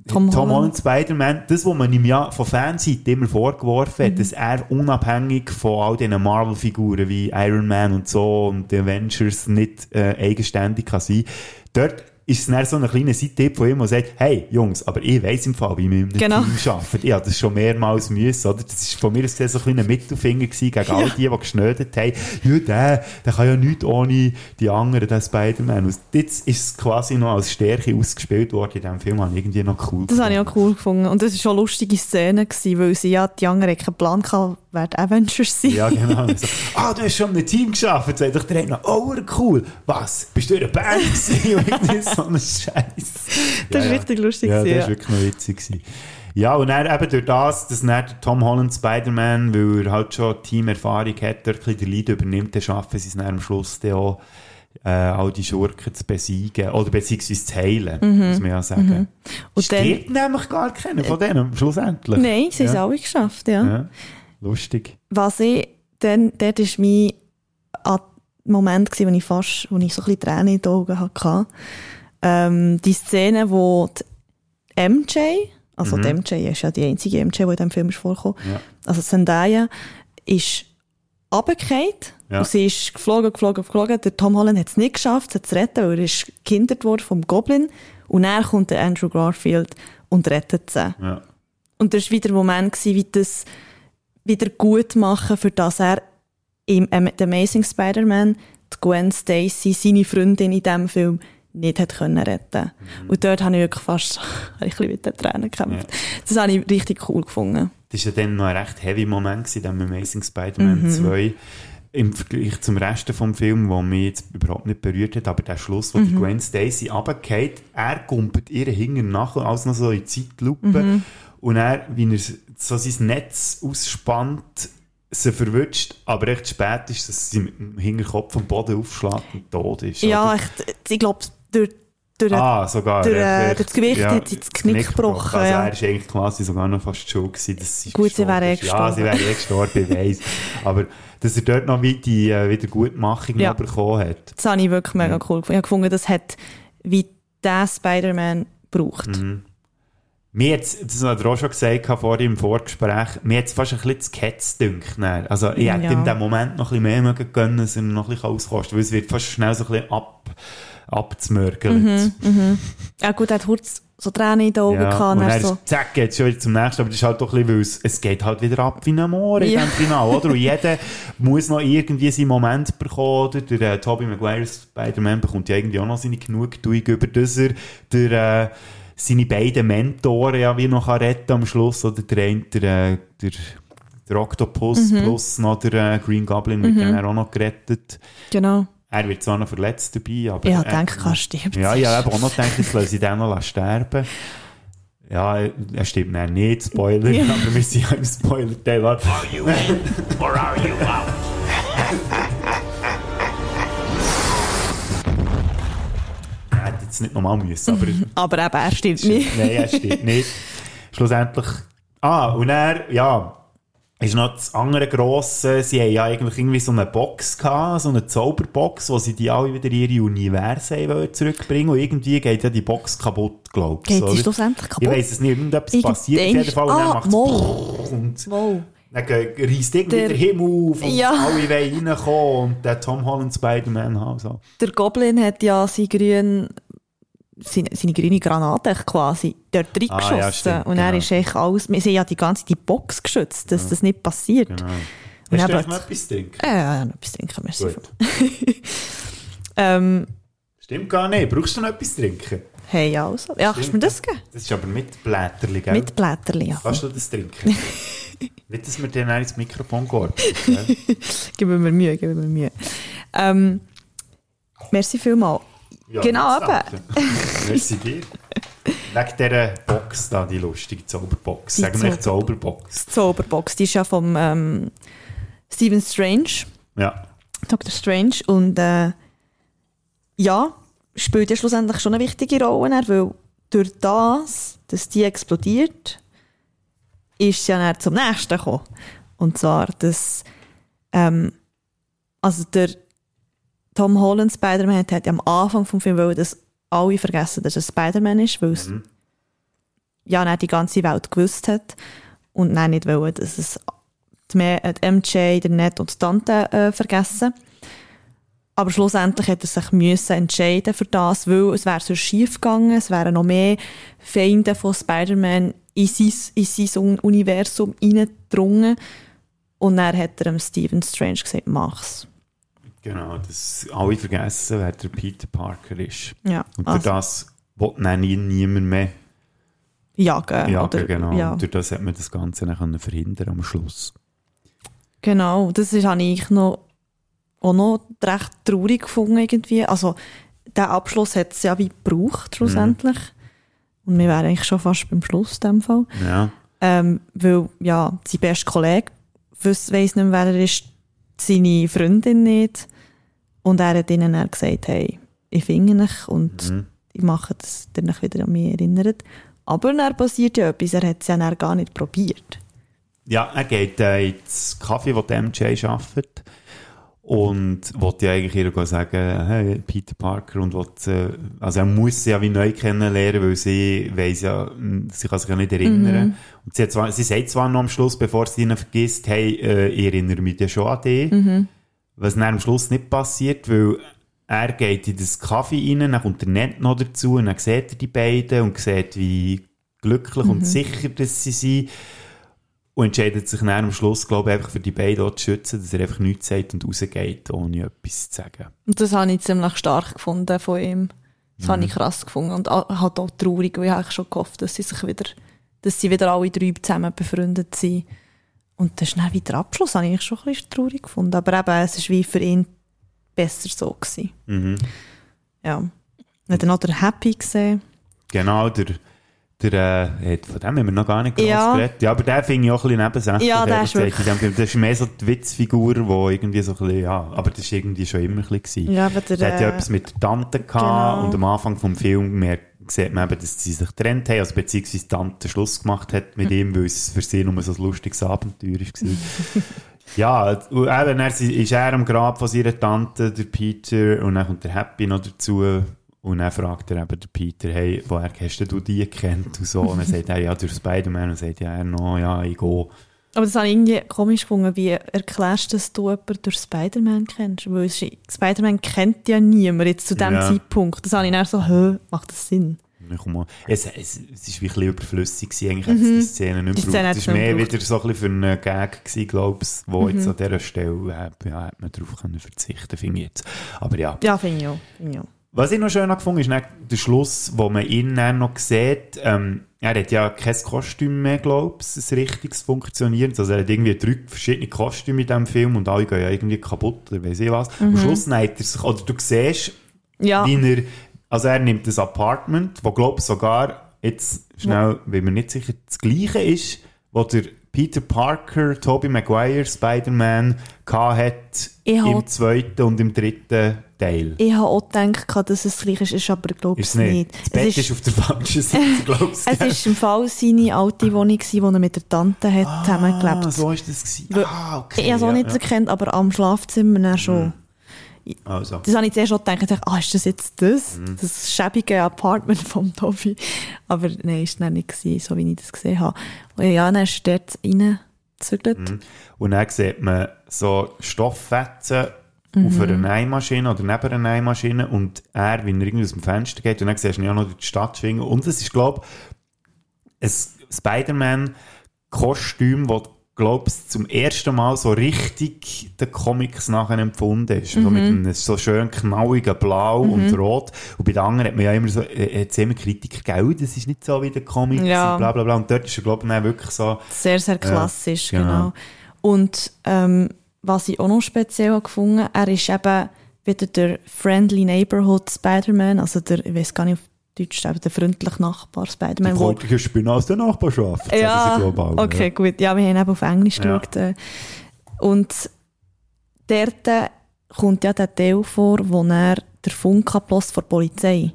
Tom Tom, Holland. Spider-Man, das, was man ihm ja von Fanseite immer vorgeworfen Mhm. hat, dass er unabhängig von all diesen Marvel-Figuren wie Iron Man und so und die Avengers nicht äh, eigenständig kann sein. Dort ist es dann so ein kleiner Seittipp von ihm, der sagt, hey, Jungs, aber ich weiss im Fall, wie wir im Genau. Team arbeiten. Ich habe das schon mehrmals müssen, oder? Das war von mir aus so ein kleiner Mittelfinger gewesen gegen all die, die geschnödet haben. Ja, der, der kann ja nichts ohne die anderen, der Spider-Man. Und jetzt ist es quasi noch als Stärke ausgespielt worden in diesem Film. Habe ich irgendwie noch cool Das habe ich auch cool gefunden. Und das war schon eine lustige Szene, gewesen, weil sie ja, die anderen hatten keinen Plan gehabt, wer die Avengers sind. Ja, genau. So, ah, du hast schon einem Team geschafft. Sagt doch der noch, oh, cool. Was? Bist du in einer Band gewesen? So ein Scheiß. Das ist richtig lustig Ja, das war ja. wirklich noch witzig. Gewesen. Ja, und dann eben durch das, dass dann Tom Holland Spider-Man, weil er halt schon Teamerfahrung hat, dort ein bisschen den Lead übernimmt, dann schaffen sie es dann am Schluss dann auch, äh, all die Schurken zu besiegen. Oder beziehungsweise zu heilen, muss man ja sagen. Mhm. Und dann- nämlich gar keiner von denen, schlussendlich. Nein, sie haben es ja. alle geschafft, ja. ja. Lustig. Was ich, dann, dort war mein Moment, gewesen, wo ich fast, wo ich so ein bisschen Tränen in den Augen hatte. Ähm, die Szene, wo die MJ, also die MJ ist ja die einzige MJ, die in diesem Film ist vorgekommen, Ja. also Zendaya, ist runtergefallen Ja. und sie ist geflogen, geflogen, geflogen. Der Tom Holland hat es nicht geschafft, sie zu retten, weil er ist gehindert worden vom Goblin. Und dann kommt der Andrew Garfield und rettet sie. Ja. Und das war wieder ein Moment, gewesen, wie das wieder gut machen, für das er im The Amazing Spider-Man Gwen Stacy, seine Freundin in diesem Film, nicht hat können retten Und dort habe ich wirklich fast ein bisschen mit den Tränen gekämpft. Das habe ich richtig cool gefunden. Das war ja dann noch ein recht heavy Moment gewesen, dem Amazing Spider-Man Mhm. 2. Im Vergleich zum Rest vom Film, der mich jetzt überhaupt nicht berührt hat, aber der Schluss, wo Mhm. die Gwen Stacy runtergeht, er kumpelt ihr hinten nach, alles noch so in Zeitlupe. Mhm. Und er, wie er so sein Netz ausspannt, sie verwünscht, aber recht spät ist, dass sie mit dem Hinterkopf vom Boden aufschlägt und tot ist. Ja, echt, ich glaube, durch, durch Ah, sogar. durch, wird- durch das Gewicht hat sie das Knick gebrochen, Also ja. er ist eigentlich quasi sogar noch fast schuld gewesen, dass sie Gut, sie wäre eh ist. Ja, sie wäre eh gestorben, ich weiss. Aber dass er dort noch wie die äh, Wiedergutmachung Ja. bekommen hat. das habe ich wirklich mega cool gefunden. Ich habe gefunden, das hat wie der Spider-Man braucht. Mhm. Mir jetzt, das hat er auch schon gesagt vorhin im Vorgespräch, mir hat es fast ein bisschen zu Ketz dann. Also ich hätte Ja. in dem Moment noch ein bisschen mehr gönnen, dass er noch ein bisschen auskosten weil es wird fast schnell so ein bisschen ab, abzumörgelt. Ja gut, er hat kurz so Tränen in den Augen Ja, gehabt. und dann er so, ist, zack, geht's schon wieder zum nächsten, aber das ist halt doch ein bisschen, es, geht halt wieder ab wie ein Moor in Ja. diesem Finale, oder? Und jeder muss noch irgendwie seinen Moment bekommen, oder? Der äh, Tobey Maguire Spider-Man bekommt ja irgendwie auch noch seine Genugtuung über das er der, äh, seine beiden Mentoren ja wie noch retten am Schluss, oder? Der eine, der, äh, der, der Octopus Mhm. plus noch der äh, Green Goblin wird dann auch noch gerettet. genau. Er wird zwar noch verletzt dabei, aber... Ich er- habe gedacht, er stirbt. ja, ich habe auch noch gedacht, jetzt lassen sie den noch sterben. Ja, er stimmt dann nicht, Spoiler, aber wir sind ja im Spoiler-Teil. Are you in or are you out? Er hätte jetzt nicht nochmal müssen, aber... Aber eben, er stirbt nicht. Nein, er stimmt nicht. Schlussendlich... Ah, und er, ja... Ist noch das andere grosse, sie haben ja eigentlich irgendwie so eine Box gehabt, so eine Zauberbox, wo sie die alle wieder in ihre Universen wollen zurückbringen und irgendwie geht ja die Box kaputt, glaubst Geht du, sie schlussendlich Ich kaputt? weiss es nicht, irgendetwas Irgend- passiert auf jeden Fall und dann Ah, macht es und Wow. Dann reisst irgendwie Der- der Himmel auf und Ja. alle wollen reinkommen und der Tom Holland Spider-Man haben. So. Der Goblin hat ja seine, grün, seine, seine grüne Granate quasi dort reingeschossen. Ah, ja, stimmt, und er genau. ist echt alles, wir sind ja die ganze die Box geschützt, dass das nicht passiert. Genau. Und Hast du noch etwas trinken? Ja, ja, ja, noch etwas trinken, merci. Ähm, Stimmt gar nicht. Brauchst du noch etwas trinken? hey, also. Ja, kannst du mir das geben? Das ist aber mit Blätterli, gell? Mit Blätterli, ja. Kannst du das trinken? nicht, dass wir dir dann ins Mikrofon gehen. Geben wir Mühe, geben wir Mühe. Ähm, merci vielmals. Ja, Genau, danke. Merci dir. Wegen dieser Box da, die lustige Zauberbox. Die Sagen wir Zauber- Zauberbox. Die Zauberbox, die ist ja vom ähm, Stephen Strange, Ja. Dr. Strange. Und äh, ja, spielt ja schlussendlich schon eine wichtige Rolle, weil durch das, dass die explodiert, ist sie ja dann zum nächsten gekommen. Und zwar, dass ähm, also der Tom Holland Spider-Man hat, hat ja am Anfang vom Film wollen, dass alle vergessen, dass er Spider-Man ist, weil es ja nicht die ganze Welt gewusst hat und dann nicht wollen, dass es die, Me- äh, MJ, der Ned und die Tante äh, vergessen. Aber schlussendlich hat er sich müssen entscheiden für das, weil es wäre so schief gegangen, es wären noch mehr Feinde von Spider-Man in sein, in sein Un- Universum hineingedrungen. Und dann hat er Stephen Strange gesagt, mach's. Genau, dass alle vergessen, wer der Peter Parker ist. Ja, Und durch also, das will dann nie, niemand mehr jagen. jagen. oder, genau. Ja, Und durch das hat man das Ganze dann verhindern am Schluss. genau, das ist, habe ich noch, auch noch recht traurig gefunden irgendwie. Also, der Abschluss hat es ja wie gebraucht, schlussendlich. Und wir wären eigentlich schon fast beim Schluss in dem Fall. Ja. Ähm, weil, ja, sein bester Kollege weiss nicht mehr, wer er ist, seine Freundin nicht. Und er hat ihnen dann gesagt, hey, ich finde euch und Mhm. ich mache, dass ihr euch wieder an mich erinnert. Aber dann passiert ja etwas, er hat es ja dann gar nicht probiert. Ja, er geht äh, ins Kaffee, wo die MJ arbeitet. Und wollte ja eigentlich ihr sagen, hey, Peter Parker, und will, äh, also er muss sie ja wie neu kennenlernen, weil sie weiss ja, mh, sie kann sich ja nicht erinnern. Und sie, hat zwar, sie sagt zwar noch am Schluss, bevor sie ihn vergisst, hey, äh, ich erinnere mich ja schon an dich. Was dann am Schluss nicht passiert, weil er geht in das Kaffee rein, dann kommt der Ned noch dazu und dann sieht er die beiden und sieht, wie glücklich und sicher dass sie sind. Und entscheidet sich dann am Schluss, glaube ich, einfach für die beiden auch zu schützen, dass er einfach nichts sagt und rausgeht, ohne etwas zu sagen. Und das habe ich ziemlich stark gefunden von ihm. Das habe ich krass gefunden. Und halt auch traurig, weil ich eigentlich schon gehofft, dass sie sich wieder, dass sie wieder alle drei zusammen befreundet sind. Und das ist dann wieder der Abschluss, habe ich schon ein bisschen traurig gefunden. Aber eben, es ist wie für ihn besser so gewesen. Mhm. Ja. Hat er noch den Happy gesehen? Genau, der, der, äh, von dem haben wir noch gar nicht groß Ja. geredet. Ja, aber der finde ich auch ein bisschen nebensächlich. Ja, der ist wirklich-. Das ist mehr so die Witzfigur, die irgendwie so ein bisschen, ja, aber das ist irgendwie schon immer ein bisschen. Ja, aber der, Der hat ja etwas mit der Tante gehabt genau. und am Anfang vom Film mer- sieht man eben, dass sie sich getrennt haben, also beziehungsweise die Tante Schluss gemacht hat mit ihm, weil es für sie nur so ein lustiges Abenteuer war. ja, und eben, er ist er am Grab von seiner Tante, der Peter, und dann kommt der Happy noch dazu. Und dann fragt er eben der Peter, hey, woher hast du die kennt und so. Und dann sagt er, ja, durch Spider-Man. Und sagt ja, er noch, ja, ich gehe. Aber das habe ich irgendwie komisch gefunden. Wie erklärst du, dass du jemanden durch Spider-Man kennst? Weil Spider-Man kennt ja niemand jetzt zu diesem Ja. Zeitpunkt. Das habe ich dann so, hä, macht das Sinn? Es, es, es ist ein bisschen überflüssig gewesen, eigentlich hat es die Szene nicht gebraucht. Es war mehr wieder so ein bisschen für einen Gag gewesen, glaube ich, wo jetzt an dieser Stelle, äh, ja, hat man darauf können verzichten, finde ich jetzt. Aber ja. Ja, finde ich auch. Finde ich auch. Was ich noch schön gefunden ist der Schluss, wo man ihn dann noch sieht. Ähm, er hat ja kein Kostüm mehr, glaube ich, ein richtiges funktionierendes. Also er hat irgendwie drei verschiedene Kostüme in diesem Film und alle gehen ja irgendwie kaputt oder weiss ich was. Am Schluss neigt er sich, oder du siehst, Ja, wie er, also er nimmt das Apartment, wo glaube ich sogar, jetzt schnell, weil mir nicht sicher, das gleiche ist, wo der Peter Parker, Tobey Maguire, Spider-Man hat im zweiten und im dritten Teil. ich habe auch gedacht, dass es gleich ist, ist aber ich glaube Ist es es nicht. nicht. Das Bett es ist, auf der falschen Seite, glaubst du? es ist im Fall seine alte Wohnung, wo er mit der Tante hat zusammengelebt Ah, so ist das gewesen. Ah, okay. Ich habe es auch ja, nicht ja. erkannt, aber am Schlafzimmer dann schon. Also. Das habe ich zuerst auch gedacht, ich ah, ist das jetzt das? Mhm. Das schäbige Apartment vom Tobi. Aber nein, ist dann nicht gewesen, so wie ich das gesehen habe. Und ja, dann ist er dort reingezügelt. Mhm. Und dann sieht man so Stofffetzen Mhm. auf einer Nähmaschine oder neben einer Nähmaschine und er, wie er irgendwie aus dem Fenster geht und dann siehst du ja noch durch die Stadt schwingen. Und es ist, glaube ich, ein Spider-Man-Kostüm, das glaube ich, zum ersten Mal so richtig den Comics nachher empfunden ist. So mit einem so schön knalligen Blau und Rot. Und bei den anderen hat man ja immer so, äh, hat's immer Kritiker gegeben, das ist nicht so wie der Comics Ja. und bla bla bla. Und dort ist er, glaube ich, wirklich so, Sehr, sehr klassisch, genau. genau. Und ähm, was ich auch noch speziell habe gefunden er ist eben wieder der Friendly Neighborhood Spider-Man, also der, ich weiß gar nicht auf Deutsch, aber der freundliche Nachbar die Spider-Man. wo- heutige Spinne aus der Nachbarschaft. Ja, sie, okay, gut. Ja, wir haben eben auf Englisch Ja. geschaut. äh. Und dort kommt ja der Teil vor, wo er der Funk ablässt vor der Polizei.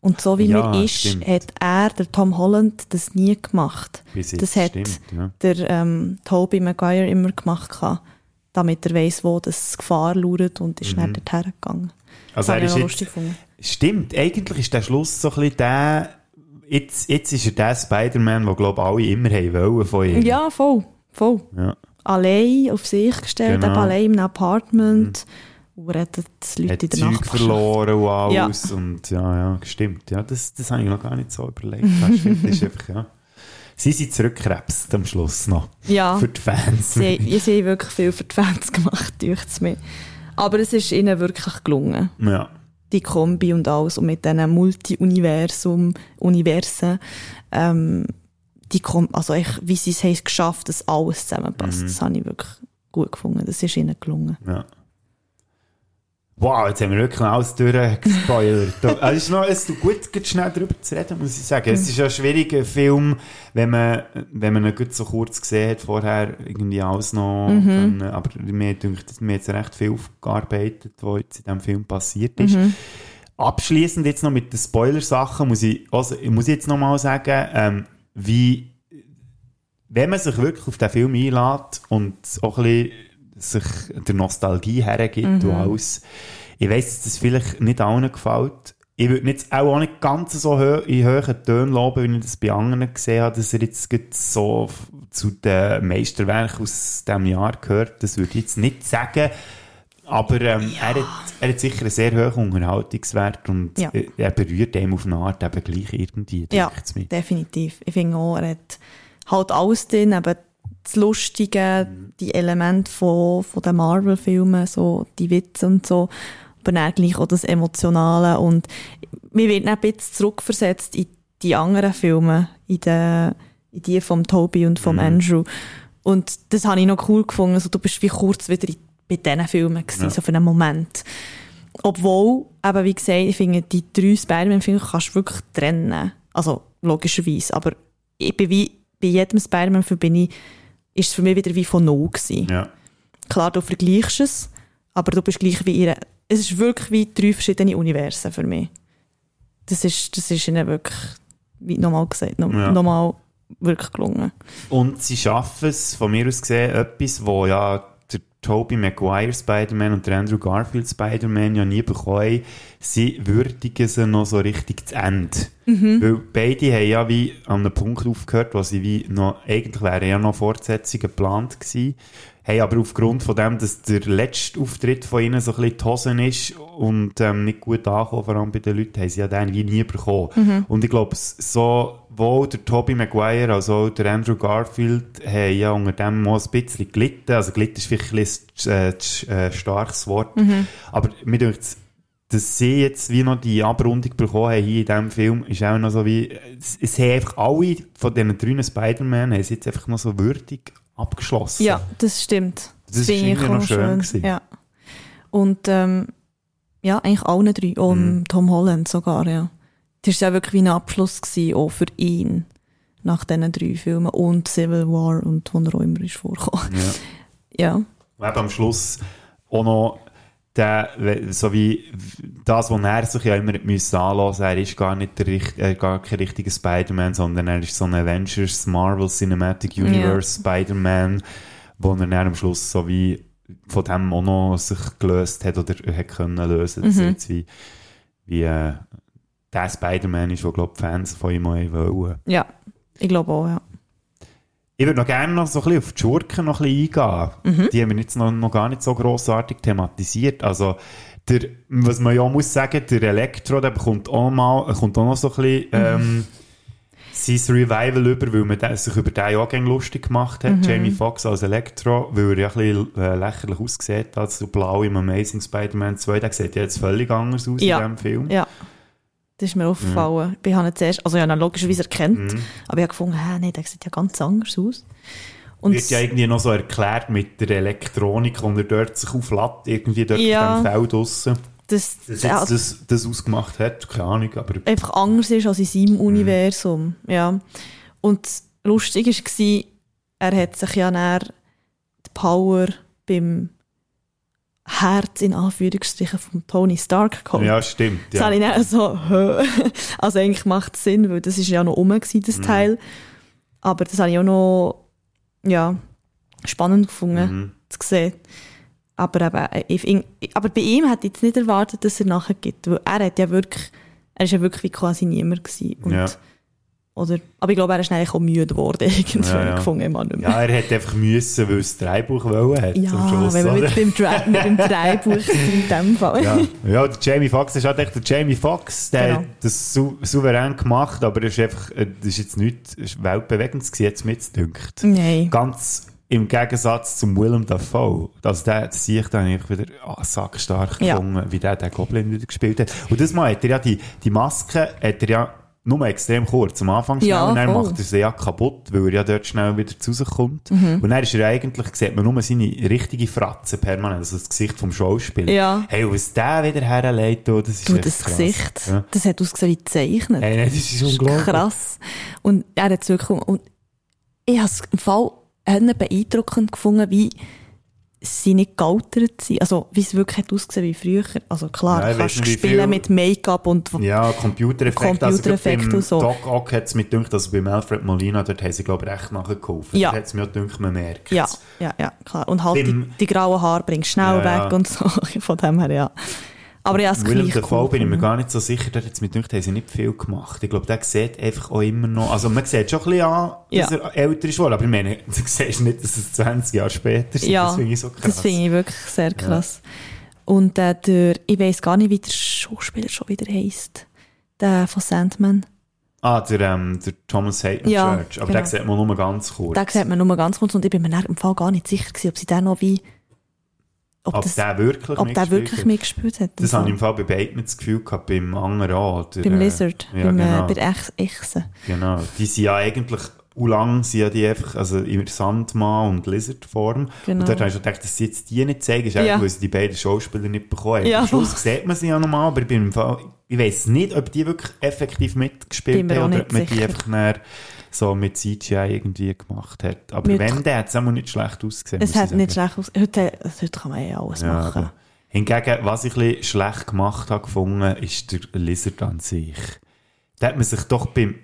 Und so wie Ja, mir ist, stimmt. hat er, der Tom Holland, das nie gemacht. Bis jetzt, das hat stimmt, ja. der ähm, Tobey Maguire immer gemacht, gehabt, damit er weiss, wo das Gefahr lauert und ist dann dorthin gegangen. Mhm. Also das er ist jetzt, gefunden. Stimmt, eigentlich ist der Schluss so ein bisschen der, jetzt, jetzt ist er der Spider-Man, den, glaube ich, alle immer haben wollen von ihm. Ja, voll, voll. Ja. Allein auf sich gestellt, Genau. allein im Apartment und rettet die Leute Hat in der Zeug Nachbarschaft. verloren und Ja. alles. Und ja, ja, stimmt. Ja, das, das habe ich noch gar nicht so überlegt. Das ist einfach, ja. Sie sind zurückkrebst am Schluss noch. Ja, Für die Fans. sie, sie haben wirklich viel für die Fans gemacht, es mir. Aber es ist ihnen wirklich gelungen. Ja. die Kombi und alles und mit diesen Multi-Universum, Universen, ähm, die kom also ich, wie sie es haben geschafft, dass alles zusammenpasst. Mhm. Das habe ich wirklich gut gefunden. Das ist ihnen gelungen. Ja. Wow, jetzt haben wir wirklich alles durchgespoilert. Also es ist noch, es tut gut, schnell darüber zu reden, muss ich sagen. Es ist ja ein schwieriger Film, wenn man, wenn man ihn gut so kurz gesehen hat, vorher irgendwie alles noch, können, aber mir denkt, mir jetzt recht viel aufgearbeitet, was jetzt in diesem Film passiert ist. Abschließend jetzt noch mit den Spoiler-Sachen muss ich, also, ich muss jetzt noch mal sagen, ähm, wie, wenn man sich wirklich auf den Film einlädt und auch ein bisschen sich der Nostalgie hergibt und alles, ich weiss, dass das vielleicht nicht allen gefällt. Ich würde jetzt auch, nicht ganz so hö in hohen Tönen loben, wie ich das bei anderen gesehen habe, dass er jetzt so zu den Meisterwerken aus diesem Jahr gehört. Das würde ich jetzt nicht sagen. Aber ähm, er, hat, er hat sicher einen sehr hohen Unterhaltungswert und Ja. er berührt einem auf eine Art eben gleich irgendwie, Ja, definitiv. Ich finde auch, er hat halt alles drin, eben das Lustige, die Elemente von, von den Marvel-Filmen, so die Witze und so, aber dann gleich auch das Emotionale und mir wird ein bisschen zurückversetzt in die anderen Filme, in, die, in die vom Toby und vom Andrew. Und das habe ich noch cool gefunden, also du bist wie kurz wieder in, bei diesen Filmen gewesen, Ja. so für einen Moment. Obwohl, eben wie gesagt, ich finde, die drei Spider-Man-Filme kannst du wirklich trennen. Also, logischerweise. Aber ich bin wie, bei jedem Spider-Man-Film bin ich, ist es für mich wieder wie von null gewesen. Ja. Klar, du vergleichst es, aber du bist gleich wie ihre, es ist wirklich wie drei verschiedene Universen für mich. Das ist, das ist ihnen wirklich, wie nochmal gesagt, no, Ja. nochmal wirklich gelungen. Und sie schaffen es, von mir aus gesehen, etwas, wo ja Tobey Maguire Spider-Man und der Andrew Garfield Spider-Man ja nie bekommen. Sie würdigen sie noch so richtig zu Ende. Weil beide haben ja wie an einem Punkt aufgehört, wo sie wie noch, eigentlich wären ja noch Fortsetzungen geplant gewesen. Haben aber aufgrund von dem, dass der letzte Auftritt von ihnen so ein bisschen die Hosen ist und ähm, nicht gut angekommen, vor allem bei den Leuten, haben sie ja den wie nie bekommen. Und ich glaube, sowohl der Tobey Maguire als auch der Andrew Garfield haben ja unter dem mal ein bisschen gelitten. Also gelitten ist vielleicht ein bisschen ein äh, äh, starkes Wort. Aber mir denkt dass sie jetzt wie noch die Abrundung bekommen haben hier in diesem Film, ist auch noch so wie, es, es haben einfach alle von diesen drei Spider-Man haben jetzt einfach noch so würdig abgeschlossen. Ja, das stimmt. Das ist finde ich irgendwie auch noch schön gewesen. Ja. Und ähm, ja, eigentlich allen drei, auch Mhm. Tom Holland sogar, ja. Das war ja wirklich wie ein Abschluss gewesen, auch für ihn, nach diesen drei Filmen und Civil War und wo er auch immer ist vorgekommen. Ja. Ja, Und eben am Schluss auch noch der, so wie das, was er sich ja immer müssen anlassen, er ist gar nicht der, richt- äh, gar kein richtiger Spider-Man, sondern er ist so ein Avengers Marvel Cinematic Universe Spider-Man, wo er dann am Schluss so wie von dem auch noch sich gelöst hat oder hat können lösen, dass er jetzt wie, wie äh, der Spider-Man ist, wo glaube die Fans von ihm auch wollen. ja, ich glaube auch, ja. Ich würde noch gerne noch so ein bisschen auf die Schurken noch ein bisschen eingehen. Die haben wir jetzt noch, noch gar nicht so grossartig thematisiert. Also, der, was man ja muss sagen, der Elektro, der bekommt auch, mal, kommt auch noch so ein bisschen, ähm, sein Revival über, weil man den- sich über den ja auch gerne lustig gemacht Mhm. hat. Jamie Foxx als Elektro, weil er ja ein bisschen äh, lächerlich aussieht als so blau im Amazing Spider-Man 2. Der sieht ja jetzt völlig anders aus Ja. in diesem Film. Ja. Das ist mir aufgefallen. Ich habe ihn zuerst, also ich habe ihn logischerweise erkannt, Mhm. aber ich habe gefunden, hä, nee, der sieht ja ganz anders aus. Und Wird ja irgendwie noch so erklärt mit der Elektronik, und er dort sich auflädt, irgendwie dort Ja. auf dem Feld draussen. das, Dass ja, jetzt das, das ausgemacht hat, keine Ahnung, aber einfach anders ist als in Mhm. seinem Universum. Ja. Und lustig war, er hat sich ja näher die Power beim Herz in Anführungsstrichen von Tony Stark geholt. ja, stimmt. Das Ja. habe ich dann so? Also eigentlich macht es Sinn, weil das ist ja noch rum gewesen, Mhm. das Teil. Aber das habe ich auch noch, ja, spannend gefunden, Mhm. zu sehen. Aber eben, aber bei ihm hätte ich jetzt nicht erwartet, dass er nachher gibt, weil er hat ja wirklich, er ist ja wirklich wie quasi niemand gewesen. Und, Ja. Oder, aber ich glaube, er ist eigentlich auch müde geworden, irgendwann Ja, ja. gefunden, ich nicht mehr. ja, er hätte einfach müssen, weil es das Drehbuch wollen hat. Ja, zum Schluss, wenn wir mit dem, Dra mit dem Drehbuch sind in dem Fall. Ja, ja der Jamie Foxx ist halt echt der Jamie Foxx, der Genau. hat das sou souverän gemacht, aber das ist einfach, äh, das ist jetzt nichts weltbewegendes gewesen, jetzt mitdünkt. Nein. Ganz im Gegensatz zum Willem Dafoe. Also der, das sehe ich dann eigentlich wieder ah, sackstark Ja. gefunden, wie der den Goblin wieder gespielt hat. Und das Mal hat er ja die, die Maske, hat er ja nur extrem kurz am Anfang schnell Ja, und dann voll. macht er sie ja kaputt, weil er ja dort schnell wieder zu sich kommt. Mhm. Und dann ist er eigentlich, sieht man nur seine richtige Fratze permanent, also das Gesicht vom Schauspieler. Ja. Hey, was der wieder herlegt, oh, das ist Du, das krass. Gesicht, Ja. das hat ausgesehen wie gezeichnet. Hey, nein, das ist unglaublich. Krass. Und er hat wirklich, und ich habe es im Fall beeindruckend gefunden, wie sie nicht gealtert sind. Also, wie es wirklich hat ausgesehen wie früher. Also klar, Ja, du kannst wie spielen viel- mit Make-up und Ja, Computereffekte. Also, Computereffekte beim und so. Doc Ock hat es mir gedacht, also beim Alfred Molina, dort haben sie, glaube ich, recht nachgeholfen. Ja. Da hat es mir gedacht, man merkt ja, ja, ja, klar. Und halt die, Beim- die grauen Haare bringst schnell Ja, ja. weg und so. Von dem her, ja. Aber ja, es Willem Dafoe bin ich mir gar nicht so sicher, hat es mir gedacht, haben sie nicht viel gemacht. Ich glaube, der sieht einfach auch immer noch, also man sieht schon ein bisschen an, dass Ja. er älter ist, aber ich meine, du siehst nicht, dass es 20 Jahre später ist. Ja, das finde ich so krass. das finde ich wirklich sehr krass. Und äh, der, ich weiß gar nicht, wie der Schauspieler schon wieder heisst. Der von Sandman. Ah, der, ähm, der Thomas Hayden Ja, Church. Aber genau. den sieht man nur ganz kurz. Den sieht man nur ganz kurz und ich bin mir im Fall gar nicht sicher gewesen, ob sie den noch wie, ob, ob das, der wirklich ob der mitgespielt wirklich hat. mitgespielt hat. Das Und habe ich so. im Fall bei beiden das Gefühl gehabt, beim anderen auch. Der, Beim äh, Lizard, Ja, beim, genau. äh, bei der Ech Echse. Genau. Die sind ja eigentlich, u lang sind ja die einfach, also in Sandmann und Lizard-Form. Genau. Und dort habe ich schon gedacht, dass sie jetzt die nicht zeigen, ist Ja. weil sie die beiden Schauspieler nicht bekommen haben. Ja. Am Schluss sieht man sie ja nochmal, aber ich bin im Fall, ich weiss nicht, ob die wirklich effektiv mitgespielt haben oder ob man die sicher. einfach näher so mit CGI irgendwie gemacht hat. Aber Mit- wenn, dann hat es auch nicht schlecht ausgesehen. Es hat nicht schlecht aus. Heute, heute kann man ja alles Ja, machen. aber Hingegen, was ich ein schlecht gemacht habe gefunden, ist der Lizard an sich. Da hat man sich doch beim,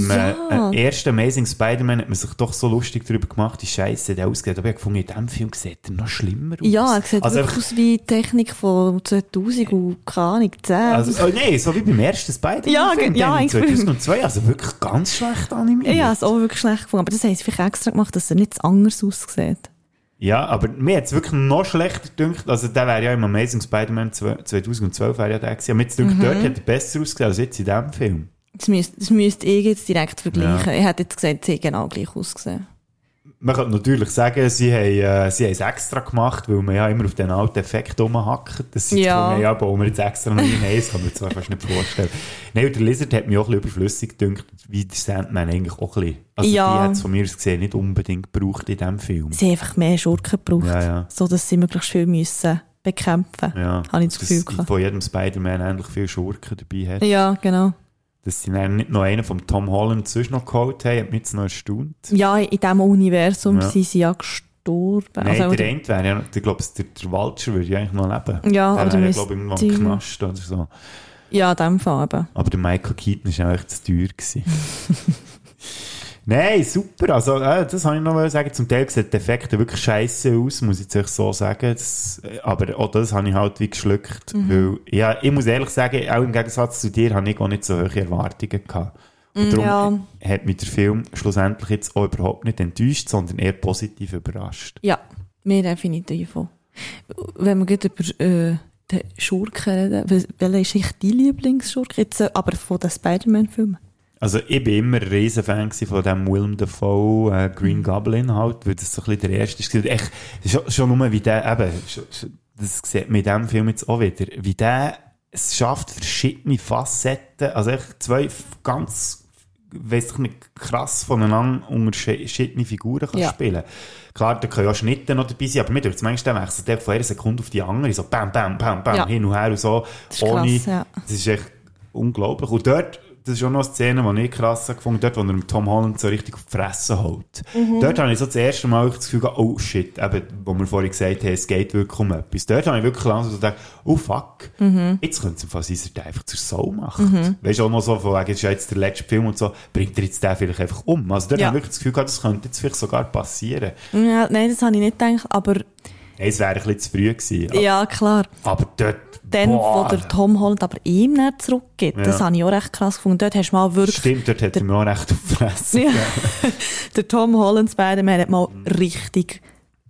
beim Ja. äh, äh, ersten Amazing Spider-Man hat man sich doch so lustig darüber gemacht, wie scheiße der ausgeht. Aber ich gefunden, in diesem Film sieht er noch schlimmer aus. Ja, er sieht also wirklich aus wie die Technik von 2000 und keine Ahnung, 10. Also, oh nein, so wie beim ersten Spider-Man. Ja, Film, ja, eigentlich. 2002, also wirklich ganz schlecht animiert. habe es auch wirklich schlecht gefunden. Aber das haben sie vielleicht extra gemacht, dass er nicht anders aussieht. Ja, aber mir hat es wirklich noch schlechter gedacht. Also, der wäre ja im Amazing Spider-Man 2012 wäre ja der gewesen. Aber jetzt Mhm. dort hat er besser ausgesehen als jetzt in diesem Film. Das müsste, das müsste ich jetzt direkt vergleichen. Ich hätte jetzt gesagt, sie genau gleich ausgesehen. Man könnte natürlich sagen, sie haben, äh, sie haben es extra gemacht, weil man ja immer auf den alten Effekt rumhackt. Das sind Ja. ja. ja, bauen wir jetzt extra noch rein. Nein, das kann man sich fast nicht vorstellen. Nein, der Lizard hat mich auch ein bisschen überflüssig gedacht, wie der Sandman eigentlich auch ein bisschen. Also Ja. die hat es von mir aus gesehen nicht unbedingt gebraucht in diesem Film. Sie haben einfach mehr Schurken gebraucht, Ja, ja. so dass sie möglichst viel müssen bekämpfen. Ja, Habe ich das Gefühl dass von jedem Spider-Man endlich viele Schurken dabei hat. Ja, genau. Dass sie dann nicht noch einen vom Tom Holland sonst noch geholt haben, hat mich jetzt noch erstaunt. Ja, in diesem Universum Ja. sind sie ja gestorben. Nein, Also, der eine wäre ja, ich glaube, der, der Vulture würde ja eigentlich noch leben. Ja, der aber wäre ja, glaube ich, müsste- Knast oder so. ja, in dem Fall eben. Aber der Michael Keaton war eigentlich zu teuer. Nein, super. Also, äh, das habe ich noch sagen. Zum Teil sieht die Effekte wirklich scheiße aus, muss ich echt so sagen. Das, äh, aber auch das habe ich halt wie geschluckt. Mhm. Weil, ja, ich muss ehrlich sagen, auch im Gegensatz zu dir habe ich auch nicht so hohe Erwartungen gehabt. Und darum Mm, ja. hat mich der Film schlussendlich jetzt auch überhaupt nicht enttäuscht, sondern eher positiv überrascht. Ja, mir definitiv auch. Wenn wir gerade über äh, den Schurken reden, wel- welcher ist echt dein Lieblingsschurke? Jetzt, äh, aber von den Spider-Man-Filmen? Also ich bin immer ein riesen Fan gewesen von dem Willem Dafoe äh, Green Mhm. Goblin halt, weil das so ein bisschen der erste ist. Echt, schon, schon nur wie der, eben, schon, das sieht man in diesem Film jetzt auch wieder, wie der es schafft, verschiedene Facetten, also echt zwei ganz, weiss ich nicht, krass voneinander unterschiedliche Figuren kann Ja. spielen. Klar, da können ja Schnitte noch dabei sein, aber mir denkt es manchmal, wechselt der von einer Sekunde auf die andere, so bam, bam, bam, bam, Ja. hin und her und so, Das ist ohne, krass, ja. das ist echt unglaublich. Und dort, das ist auch noch eine Szene, die ich krass gefunden dort, wo er mit Tom Holland so richtig auf die Fresse holt. Mhm. Dort habe ich so das erste Mal das Gefühl gehabt, oh shit, eben, wo wir vorhin gesagt haben, es geht wirklich um etwas. Dort habe ich wirklich langsam so gedacht, oh fuck, Mhm. jetzt könnte es im Fall sein, dass er einfach zur Sau macht. Weißt du, auch noch so, von wegen, es ist ja jetzt der letzte Film und so, bringt er jetzt den vielleicht einfach um. Also dort Ja. habe ich wirklich das Gefühl gehabt, das könnte jetzt vielleicht sogar passieren. Ja, nein, das habe ich nicht gedacht, aber Hey, es wäre ein bisschen zu früh gewesen. ja, klar. Aber dort, Dann, boah, wo der Tom Holland aber ihm nicht zurückgibt, das Ja. habe ich auch recht krass gefunden. Dort hast du mal wirklich... Stimmt, dort hat er mir auch recht auf die Fresse. Ja. der Tom Holland Spider-Man hat mal richtig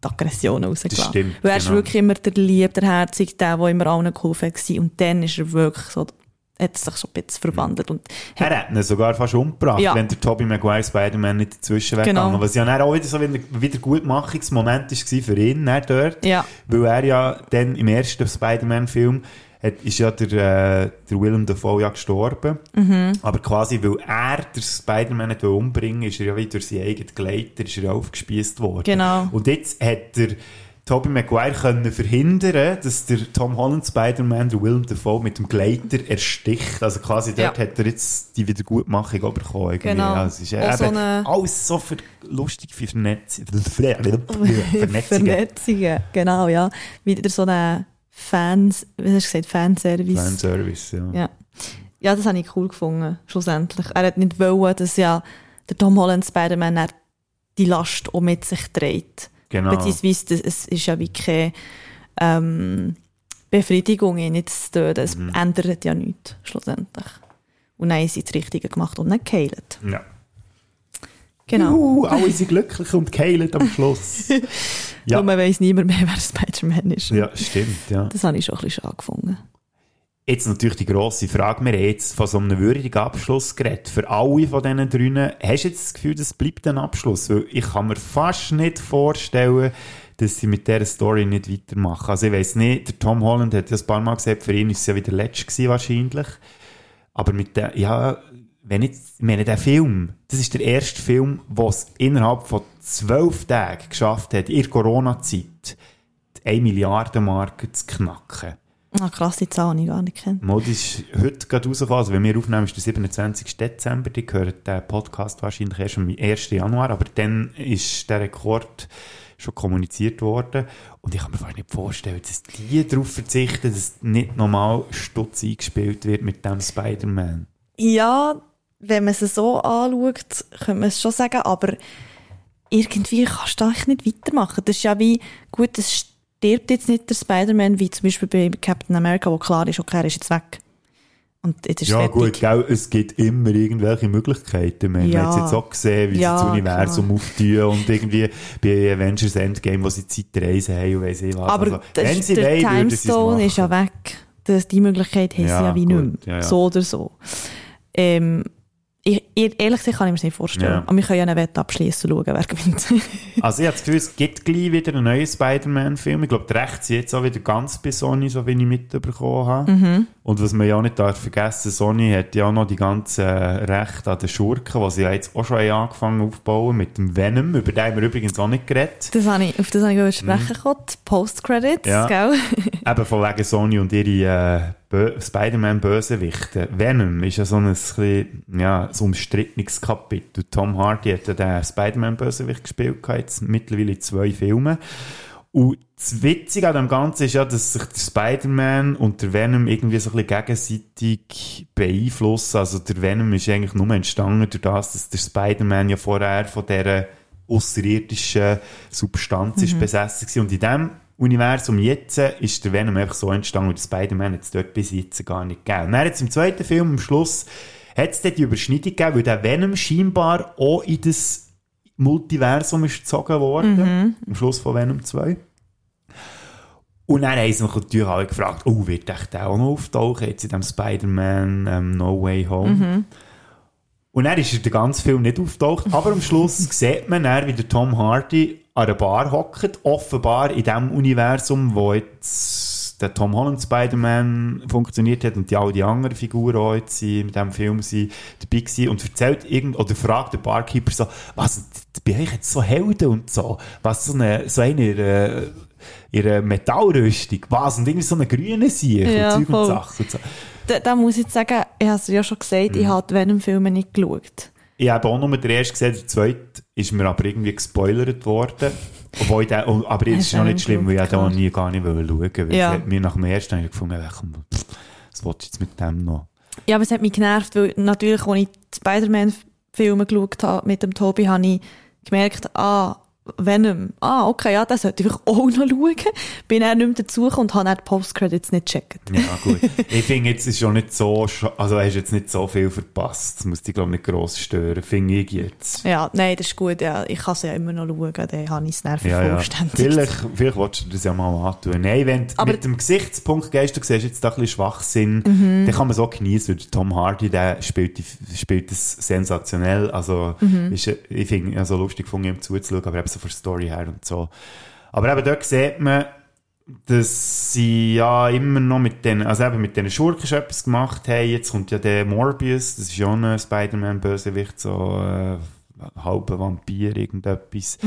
die Aggression rausgelassen. Das stimmt, Weil er ist genau. wirklich immer der Lieb, der Herzig, der, der immer allen geholfen hat. Und dann ist er wirklich so, hat sich so ein bisschen verwandelt. Und Er hat ihn sogar fast umgebracht, Ja. wenn der Tobey Maguire Spider-Man nicht dazwischen wäre Genau. Was ja dann auch wieder so wieder, wieder Gutmachungsmoment war für ihn dann dort. Ja. Weil er ja dann im ersten Spider-Man-Film hat, ist ja der, äh, der Willem Dafoe ja gestorben. Mhm. Aber quasi, weil er den Spider-Man nicht umbringen ist er ja wieder durch seinen eigenen Gleiter ist er aufgespießt worden. Genau. Und jetzt hat der Tobey Maguire können verhindern, dass der Tom Holland Spider-Man, der Willem Dafoe, mit dem Gleiter ersticht. Also quasi dort Ja. hat er jetzt die Wiedergutmachung bekommen. irgendwie. Genau. Ja, es ist Auch so eben eine- alles so für, lustig für Vernetz Vernetzungen. Vernetzungen, genau, ja. Wieder so eine Fans, wie hast du gesagt, Fanservice. Fanservice, ja. Ja. ja, das habe ich cool gefunden, schlussendlich. Er hat nicht wollen, dass ja der Tom Holland Spider-Man die Last auch mit sich trägt. Genau. Beziehungsweise, das- es ist ja wie keine ähm, Befriedigung, ihn nicht zu töten. Es Mhm. ändert ja nichts, schlussendlich. Und dann haben sie das Richtige gemacht und nicht geheilt. ja. Genau. Uh, alle sind glücklich und geheilt am Schluss. ja. Nur man weiss niemand mehr, wer Spider-Man ist. ja, stimmt, ja. Das habe ich schon ein bisschen schade gefunden. Jetzt natürlich die grosse Frage. Wir haben jetzt von so einem würdigen Abschluss geredet. Für alle von diesen drinnen, hast du jetzt das Gefühl, das bleibt ein Abschluss? Weil ich kann mir fast nicht vorstellen, dass sie mit dieser Story nicht weitermachen. Also ich weiss nicht, der Tom Holland hat ja ein paar Mal gesagt, für ihn ist es ja wieder der letzte gewesen, wahrscheinlich. Aber mit der, ja, wenn jetzt, ich meine, der Film, das ist der erste Film, der es innerhalb von zwölf Tagen geschafft hat, in Corona-Zeit, die 1 Milliarden Marke zu knacken. Ah, krass, die Zahl habe ich gar nicht kennt. Mod ist heute gerade rausgekommen. Also, wenn wir aufnehmen, ist der 27. Dezember. Die gehört den Podcast wahrscheinlich erst am 1. Januar. Aber dann ist der Rekord schon kommuniziert worden. Und ich kann mir fast nicht vorstellen, dass die darauf verzichten, dass nicht normal Stutz eingespielt wird mit dem Spider-Man. Ja, wenn man es so anschaut, könnte man es schon sagen, aber irgendwie kannst du eigentlich nicht weitermachen. Das ist ja wie, gut, es stirbt jetzt nicht der Spider-Man, wie zum Beispiel bei Captain America, wo klar ist, okay, er ist jetzt weg. Und jetzt ist Ja, fertig. gut, gell, es gibt immer irgendwelche Möglichkeiten. Man Ja. hat jetzt auch gesehen, wie Ja, sie das Universum klar. auftun und irgendwie bei Avengers Endgame, wo sie Zeitreisen haben und weiss ich was. Aber also, wenn sie der wollen, Timestone ist ja weg. Das, die Möglichkeit haben Ja, sie ja wie gut, nicht mehr. So oder so. Ähm, ich, ich, ehrlich gesagt kann ich mir das nicht vorstellen. Ja. Aber wir können ja eine Wette abschließen und schauen, wer gewinnt. Also ich habe das Gefühl, es gibt gleich wieder einen neuen Spider-Man-Film. Ich glaube, die Rechte sind jetzt auch wieder ganz bei Sony, so wie ich mitbekommen habe. Mhm. Und was man ja auch nicht darf vergessen, Sony hat ja auch noch die ganzen Rechte an den Schurken, die sie ja jetzt auch schon angefangen aufzubauen, mit dem Venom, über den haben wir übrigens auch nicht geredet. das habe ich, auf das habe ich gerade sprechen. Die Post-Credits, Mhm. Ja. gell? Eben von wegen Sony und ihre äh, Bö- Spider-Man-Bösewichte. Venom ist ja so ein, bisschen, ja, so ein umstrittenes Kapitel. Tom Hardy hat ja den Spider-Man-Bösewicht gespielt, jetzt mittlerweile zwei Filmen. Und das Witzige an dem Ganzen ist ja, dass sich der Spider-Man und der Venom irgendwie so ein bisschen gegenseitig beeinflussen. Also der Venom ist eigentlich nur entstanden durch das, dass der Spider-Man ja vorher von dieser außerirdischen Substanz ist besessen war. Und in dem Universum jetzt ist der Venom einfach so entstanden und der Spider-Man hat es dort bis jetzt gar nicht gegeben. Und dann jetzt im zweiten Film, am Schluss, hat es dann die Überschneidung gegeben, weil der Venom scheinbar auch in das Multiversum ist gezogen worden, am Schluss von Venom 2. Und dann haben sie mich natürlich alle gefragt, oh, wird echt der auch noch auftauchen, jetzt in dem Spider-Man ähm, No Way Home? Und dann ist er den ganzen Film nicht auftaucht, aber am Schluss sieht man dann, wie der Tom Hardy an einer Bar hockt, offenbar in dem Universum, wo jetzt der Tom Holland Spider-Man funktioniert hat und die all die anderen Figuren auch jetzt sind, mit diesem Film sind dabei gewesen und erzählt irgend, oder fragt der Barkeeper so, was, bin ich jetzt so Helden und so, was so eine, so eine, ihre, ihre Metallrüstung, was, und irgendwie so eine grüne Sieg Ja, und Zeug und. Sachen und so. Da, da muss ich jetzt sagen, ich habe es ja schon gesagt, Mhm. ich habe Venom-Filme nicht geschaut. Ich habe auch nur den ersten gesehen, der zweite ist mir aber irgendwie gespoilert worden. Obwohl oh, aber es ist noch nicht schlimm, weil ich den auch nie gar nicht schauen wollte. Ja. mir nach dem ersten habe ich gefunden, pff, was willst du jetzt mit dem noch? Ja, aber es hat mich genervt, weil natürlich, als ich die Spider-Man-Filme geschaut habe mit dem Tobi, habe ich gemerkt, ah, Venom, ah, okay, ja, das sollte ich auch noch schauen. Bin dann nicht mehr dazugekommen und habe dann die Post-Credits nicht gecheckt. Ja, gut. ich finde, jetzt ist schon nicht so, also hast jetzt nicht so viel verpasst. Das muss dich, glaube ich, nicht gross stören, finde ich jetzt. Ja, nein, das ist gut, ja. Ich kann es ja immer noch schauen, dann habe ich es dann Ja, ja. vervollständigt. Vielleicht, vielleicht willst du das ja mal antun. Nein, wenn du Aber- mit dem Gesichtspunkt gehst, du siehst jetzt da ein bisschen Schwachsinn, Mhm. dann kann man so genießen, Tom Hardy, der spielt, spielt das sensationell. Also, Mhm. ist, ich finde, also lustig von ihm zuzuschauen, aber eben so von der Story her und so. Aber eben dort sieht man, dass sie ja immer noch mit den, also eben mit den Schurken schon etwas gemacht haben. Jetzt kommt ja der Morbius, das ist ja auch ein Spider-Man-Bösewicht, so äh, halber Vampir, irgendetwas.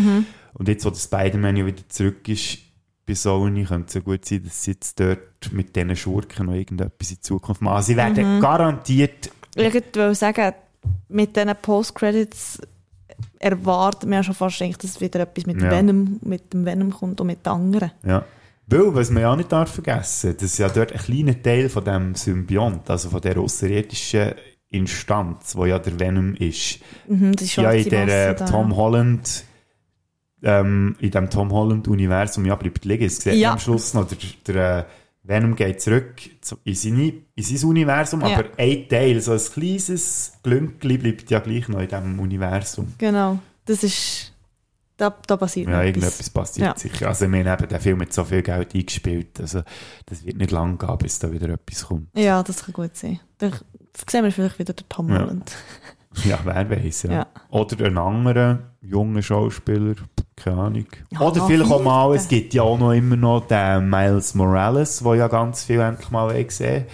Und jetzt, wo der Spider-Man ja wieder zurück ist bei Sony, könnte es ja gut sein, dass sie jetzt dort mit diesen Schurken noch irgendetwas in Zukunft machen. Also sie werden garantiert, Ich wollte sagen, mit diesen Post-Credits erwartet man ja schon fast, eigentlich, dass wieder etwas mit, Ja. Venom, mit dem Venom kommt und mit den anderen. ja. Weil, was man ja auch nicht darf vergessen, dass ja dort ein kleiner Teil von dem Symbiont, also von der außerirdischen Instanz, wo ja der Venom ist, Mhm, das ist ja in der Masse äh, da. Tom Holland ähm, in dem Tom Holland Universum ja bleibt liegen. Es sieht Ja. am Schluss noch, der, der äh, Venom geht zurück zu, in, seine, in sein Universum, Ja. aber ein Teil, so ein kleines Glünkli bleibt ja gleich noch in diesem Universum. Genau, das ist, da, da passiert Ja, irgendetwas passiert Ja. sicher. Also, meine, eben, der Film hat so viel Geld eingespielt, also, das wird nicht lang gehen, bis da wieder etwas kommt. Ja, das kann gut sein. Dann sehen wir vielleicht wieder den Tom Ja. Holland. Ja, wer weiß, ja. Ja. Oder einen anderen jungen Schauspieler, keine Ahnung. Ja, Oder vielleicht auch mal, es gibt ja auch noch immer noch den Miles Morales, der ja ganz viel endlich mal gesehen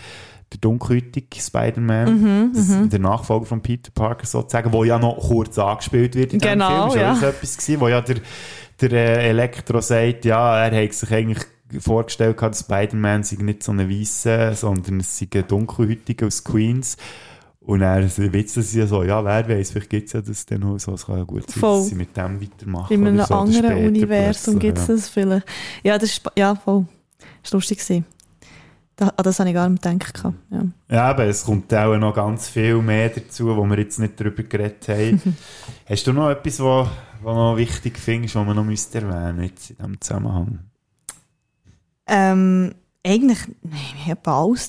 der dunkelhäutige Spider-Man, Das- der Nachfolger von Peter Parker sozusagen, wo ja noch kurz angespielt wird in Genau, Film. ja. Ist ja etwas gewesen, wo ja der, der äh, Elektro sagt, ja, er hat sich eigentlich vorgestellt, gehabt, Spider-Man sei nicht so ein Weisse, sondern es sei ein dunkelhäutiger aus Queens. Und er Witz das ja so, ja, wer weiß, vielleicht gibt es ja das dann auch so, es kann ja gut sein, Voll. dass sie mit dem weitermachen. In einem so, anderen Universum gibt es ja. das vielleicht. Ja, das ist, ja, voll. Das war lustig. gewesen. Da, an das habe ich gar nicht gedacht. Ja. Ja, aber es kommt auch noch ganz viel mehr dazu, wo wir jetzt nicht darüber geredet haben. Hast du noch etwas, was noch wichtig findest, was man noch müsste erwähnen jetzt in diesem Zusammenhang? Ähm, eigentlich, nein, wir haben alles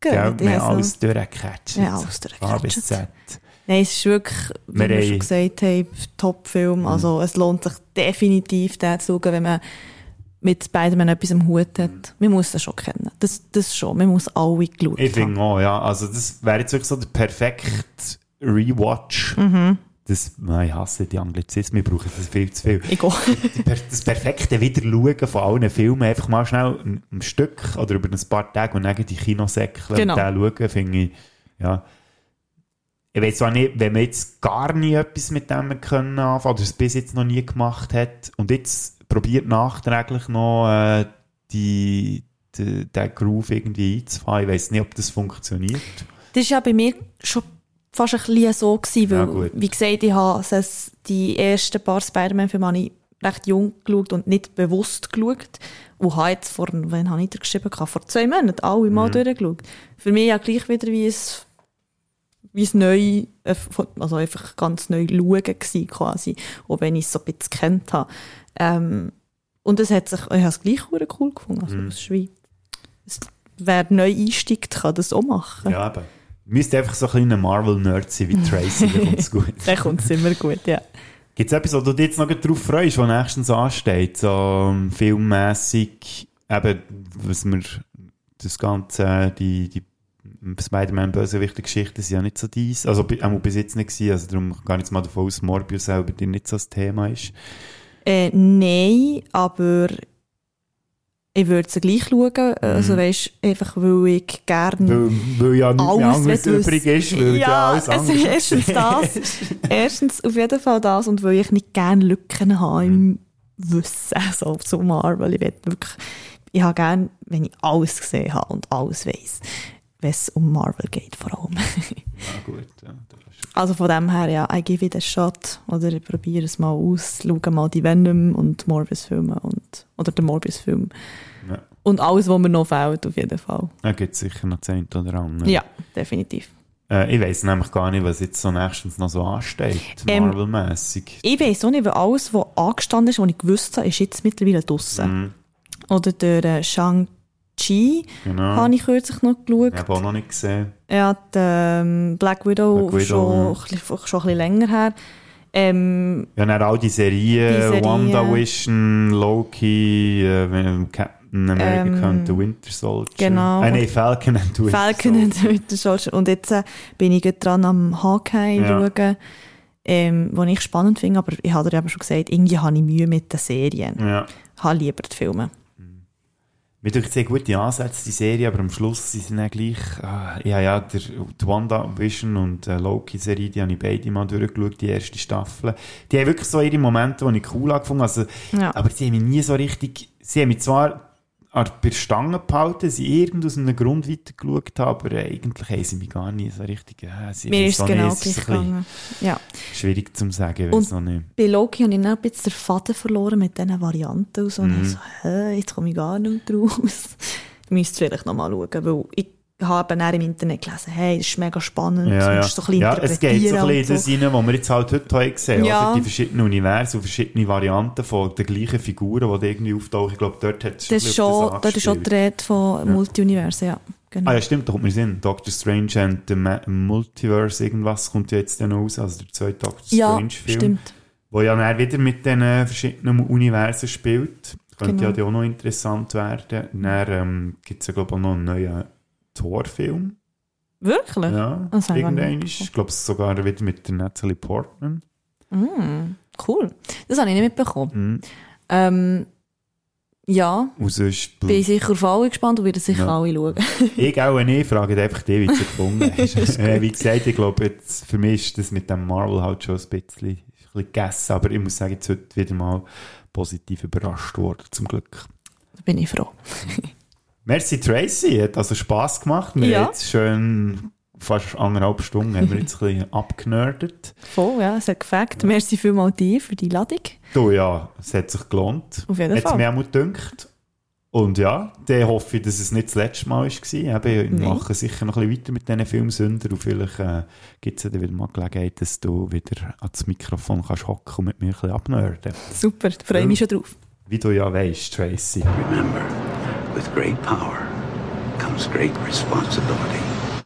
durchgehört. Ja, wir haben alles durchgecatcht. Ja, alles durchgecatcht. Nein, es ist wirklich, wie Wir wir schon gesagt haben, Top-Film. Also es lohnt sich definitiv, den zu schauen, wenn man mit Spider-Man etwas am Hut hat. Man muss den schon kennen. Das, das schon. Man muss alle geschaut Ich finde auch, ja. Also, das wäre jetzt wirklich so der perfekte Rewatch. Mhm. Das, ich hasse die Anglizismen, wir brauchen das viel zu viel. Ich per- das perfekte Wiederschauen von allen Filmen, einfach mal schnell ein, Stück oder über ein paar Tage und dann die Kinosäckchen Genau. und den schauen, finde ich, ja. Ich weiß zwar nicht, wenn man jetzt gar nie etwas mit dem können anfangen oder es bis jetzt noch nie gemacht hat und jetzt probiert nachträglich noch äh, die, die, den Groove irgendwie einzufahren, ich weiß nicht, ob das funktioniert. Das war ja bei mir schon fast ein bisschen so, gewesen, weil, Ja, wie gesagt, ich habe die ersten paar Spider-Man-Filme habe ich recht jung geschaut und nicht bewusst geschaut. Und habe jetzt vor, wann habe ich da geschrieben? Vor zwei Monaten alle Mhm. mal durchgeschaut. Für mich ja gleich wieder wie es wie es neu, äh, also einfach ganz neu schauen gewesen, quasi. Auch wenn ich es so ein bisschen gekannt habe. Ähm, und es hat sich, ich habe es gleich cool gefunden. Also, Mhm. es ist wie, es, wer neu einsteigt, kann das auch machen. Ja, eben. Müsste einfach so ein kleiner Marvel-Nerd sein wie Tracy, dann kommt es gut. Dann kommt es immer gut, ja. Gibt es etwas, wo du dich jetzt noch drauf freust, was nächstens ansteht? So um, filmmässig, eben, was wir das Ganze, die, die Spider-Man-Bösewichte-Geschichten sind ja nicht so dies. Also, auch bis jetzt nicht gewesen. Also, darum gar nicht mal davon aus, Morbius selber dir nicht so das Thema ist. Äh, nein, aber ich würde sie gleich schauen. Also weißt, einfach weil ich gerne Weil, weil ja nichts mehr alles anderes will übrig ist, weil ja, ja, alles es andere ist erstens das. erstens auf jeden Fall das und weil ich nicht gerne Lücken habe im Wissen so zu Marvel. Ich will wirklich, ich habe gerne, wenn ich alles gesehen habe und alles weiß, wenn es um Marvel geht vor allem. Ja, gut, ja, Also von dem her, ja, I give it a shot. Oder ich probiere es mal aus, schaue mal die Venom und Morbius-Filme und, oder den Morbius-Film. Und alles, was mir noch fehlt, auf jeden Fall. Da gibt es sicher noch zehn oder andere. Ja, definitiv. Äh, ich weiss nämlich gar nicht, was jetzt so nächstens noch so ansteht, Ähm, Marvel-mässig. Ich weiß auch nicht, weil alles, was angestanden ist, was ich gewusst habe, ist jetzt mittlerweile draussen. Mhm, Oder der äh, Shang-Chi genau. habe ich kürzlich noch geschaut. Ich habe auch noch nicht gesehen. Ja, die, ähm, Black Widow, Black Widow, schon, bisschen- schon ein bisschen länger her. Ähm, Ja, dann all die Serien, Die Serien. WandaVision, Loki, äh, wenn Captain America Ähm, könnte, Winter Soldier. genau. Äh, nee, Falcon and Winter Falcon und Winter Soldier. Und jetzt äh, bin ich dran am Hawkeye Ja. schauen, ähm, was ich spannend finde, aber ich habe dir eben schon gesagt, irgendwie habe ich Mühe mit den Serien. Ja. Ich habe lieber die Filme. Mir durch sehr gute Ansätze, die Serie, aber am Schluss sind sie dann gleich, ah, ja, ja, der, die WandaVision und äh, Loki-Serie, die habe ich beide mal durchgeschaut, die erste Staffel. Die haben wirklich so ihre Momente, die ich cool angefangen also, Ja. aber sie haben mich nie so richtig, sie haben mich zwar an der Stange behalten, sie irgend aus einem Grund weitergeschaut haben, aber eigentlich haben sie mich gar nie so richtig, ja, sie Mir ist es genau nicht, es gleich gegangen. Ja. Schwierig zu sagen, Und- weiß noch nicht. Bei Loki habe ich dann ein bisschen den Faden verloren mit diesen Varianten und so. Und Mhm. ich so, hä, jetzt komme ich gar nicht mehr draus. Ich müsste vielleicht noch mal schauen, weil ich habe dann im Internet gelesen, hey, das ist mega spannend, Ja, ja. so ein bisschen ja, es geht so ein bisschen in das rein, was wir jetzt halt heute haben gesehen Ja. oder? Die verschiedenen Universen und verschiedene Varianten von den gleichen Figuren, die irgendwie auftauchen. Ich glaube, dort hat es Das schon, das das ist schon die Rede von Multiuniversen, ja. Genau. Ah ja, stimmt, da kommt mir Sinn. Doctor Strange and the Ma Multiverse, irgendwas kommt ja jetzt dann raus, also der zweite Doctor ja, Strange-Film. stimmt. Wo ja dann wieder mit den äh, verschiedenen Universen spielt. Könnte Genau. ja auch noch interessant werden. Dann ähm, gibt es ja, glaube ich, auch noch einen neuen Thor-Film. Wirklich? Ja, Das gar nicht irgendwann. Ich glaube, sogar wieder mit der Natalie Portman. Mm, cool. Das habe ich nicht mitbekommen. Mhm. Ähm, ja, Und sonst, bin ich sicher auf alle gespannt und werde sicher Ja. alle schauen. ich auch nicht, frage einfach dich, wie du es gefunden hast. äh, wie gesagt, ich glaube, jetzt, für mich ist das mit dem Marvel halt schon ein bisschen, ein bisschen gegessen, aber ich muss sagen, jetzt heute wieder mal positiv überrascht worden, zum Glück. Da bin ich froh. Merci Tracy, hat also Spass gemacht. Wir Ja. haben jetzt schön fast anderthalb Stunden haben wir jetzt ein bisschen abgenördet. Voll, ja, es hat gefällt. Merci vielmals dir für die Ladung. Du, ja, es hat sich gelohnt. Auf jeden Fall. mir auch gedünkt. Und ja, dann hoffe ich, dass es nicht das letzte Mal war. Eben, wir Nein. machen sicher noch ein bisschen weiter mit diesen Filmsünder und vielleicht äh, gibt es ja dann wieder mal Gelegenheit, dass du wieder ans Mikrofon kannst hocken und mit mir ein bisschen abnörden. Super, freue ich mich schon drauf. Wie du ja weißt, Tracy. Remember, with great power comes great responsibility.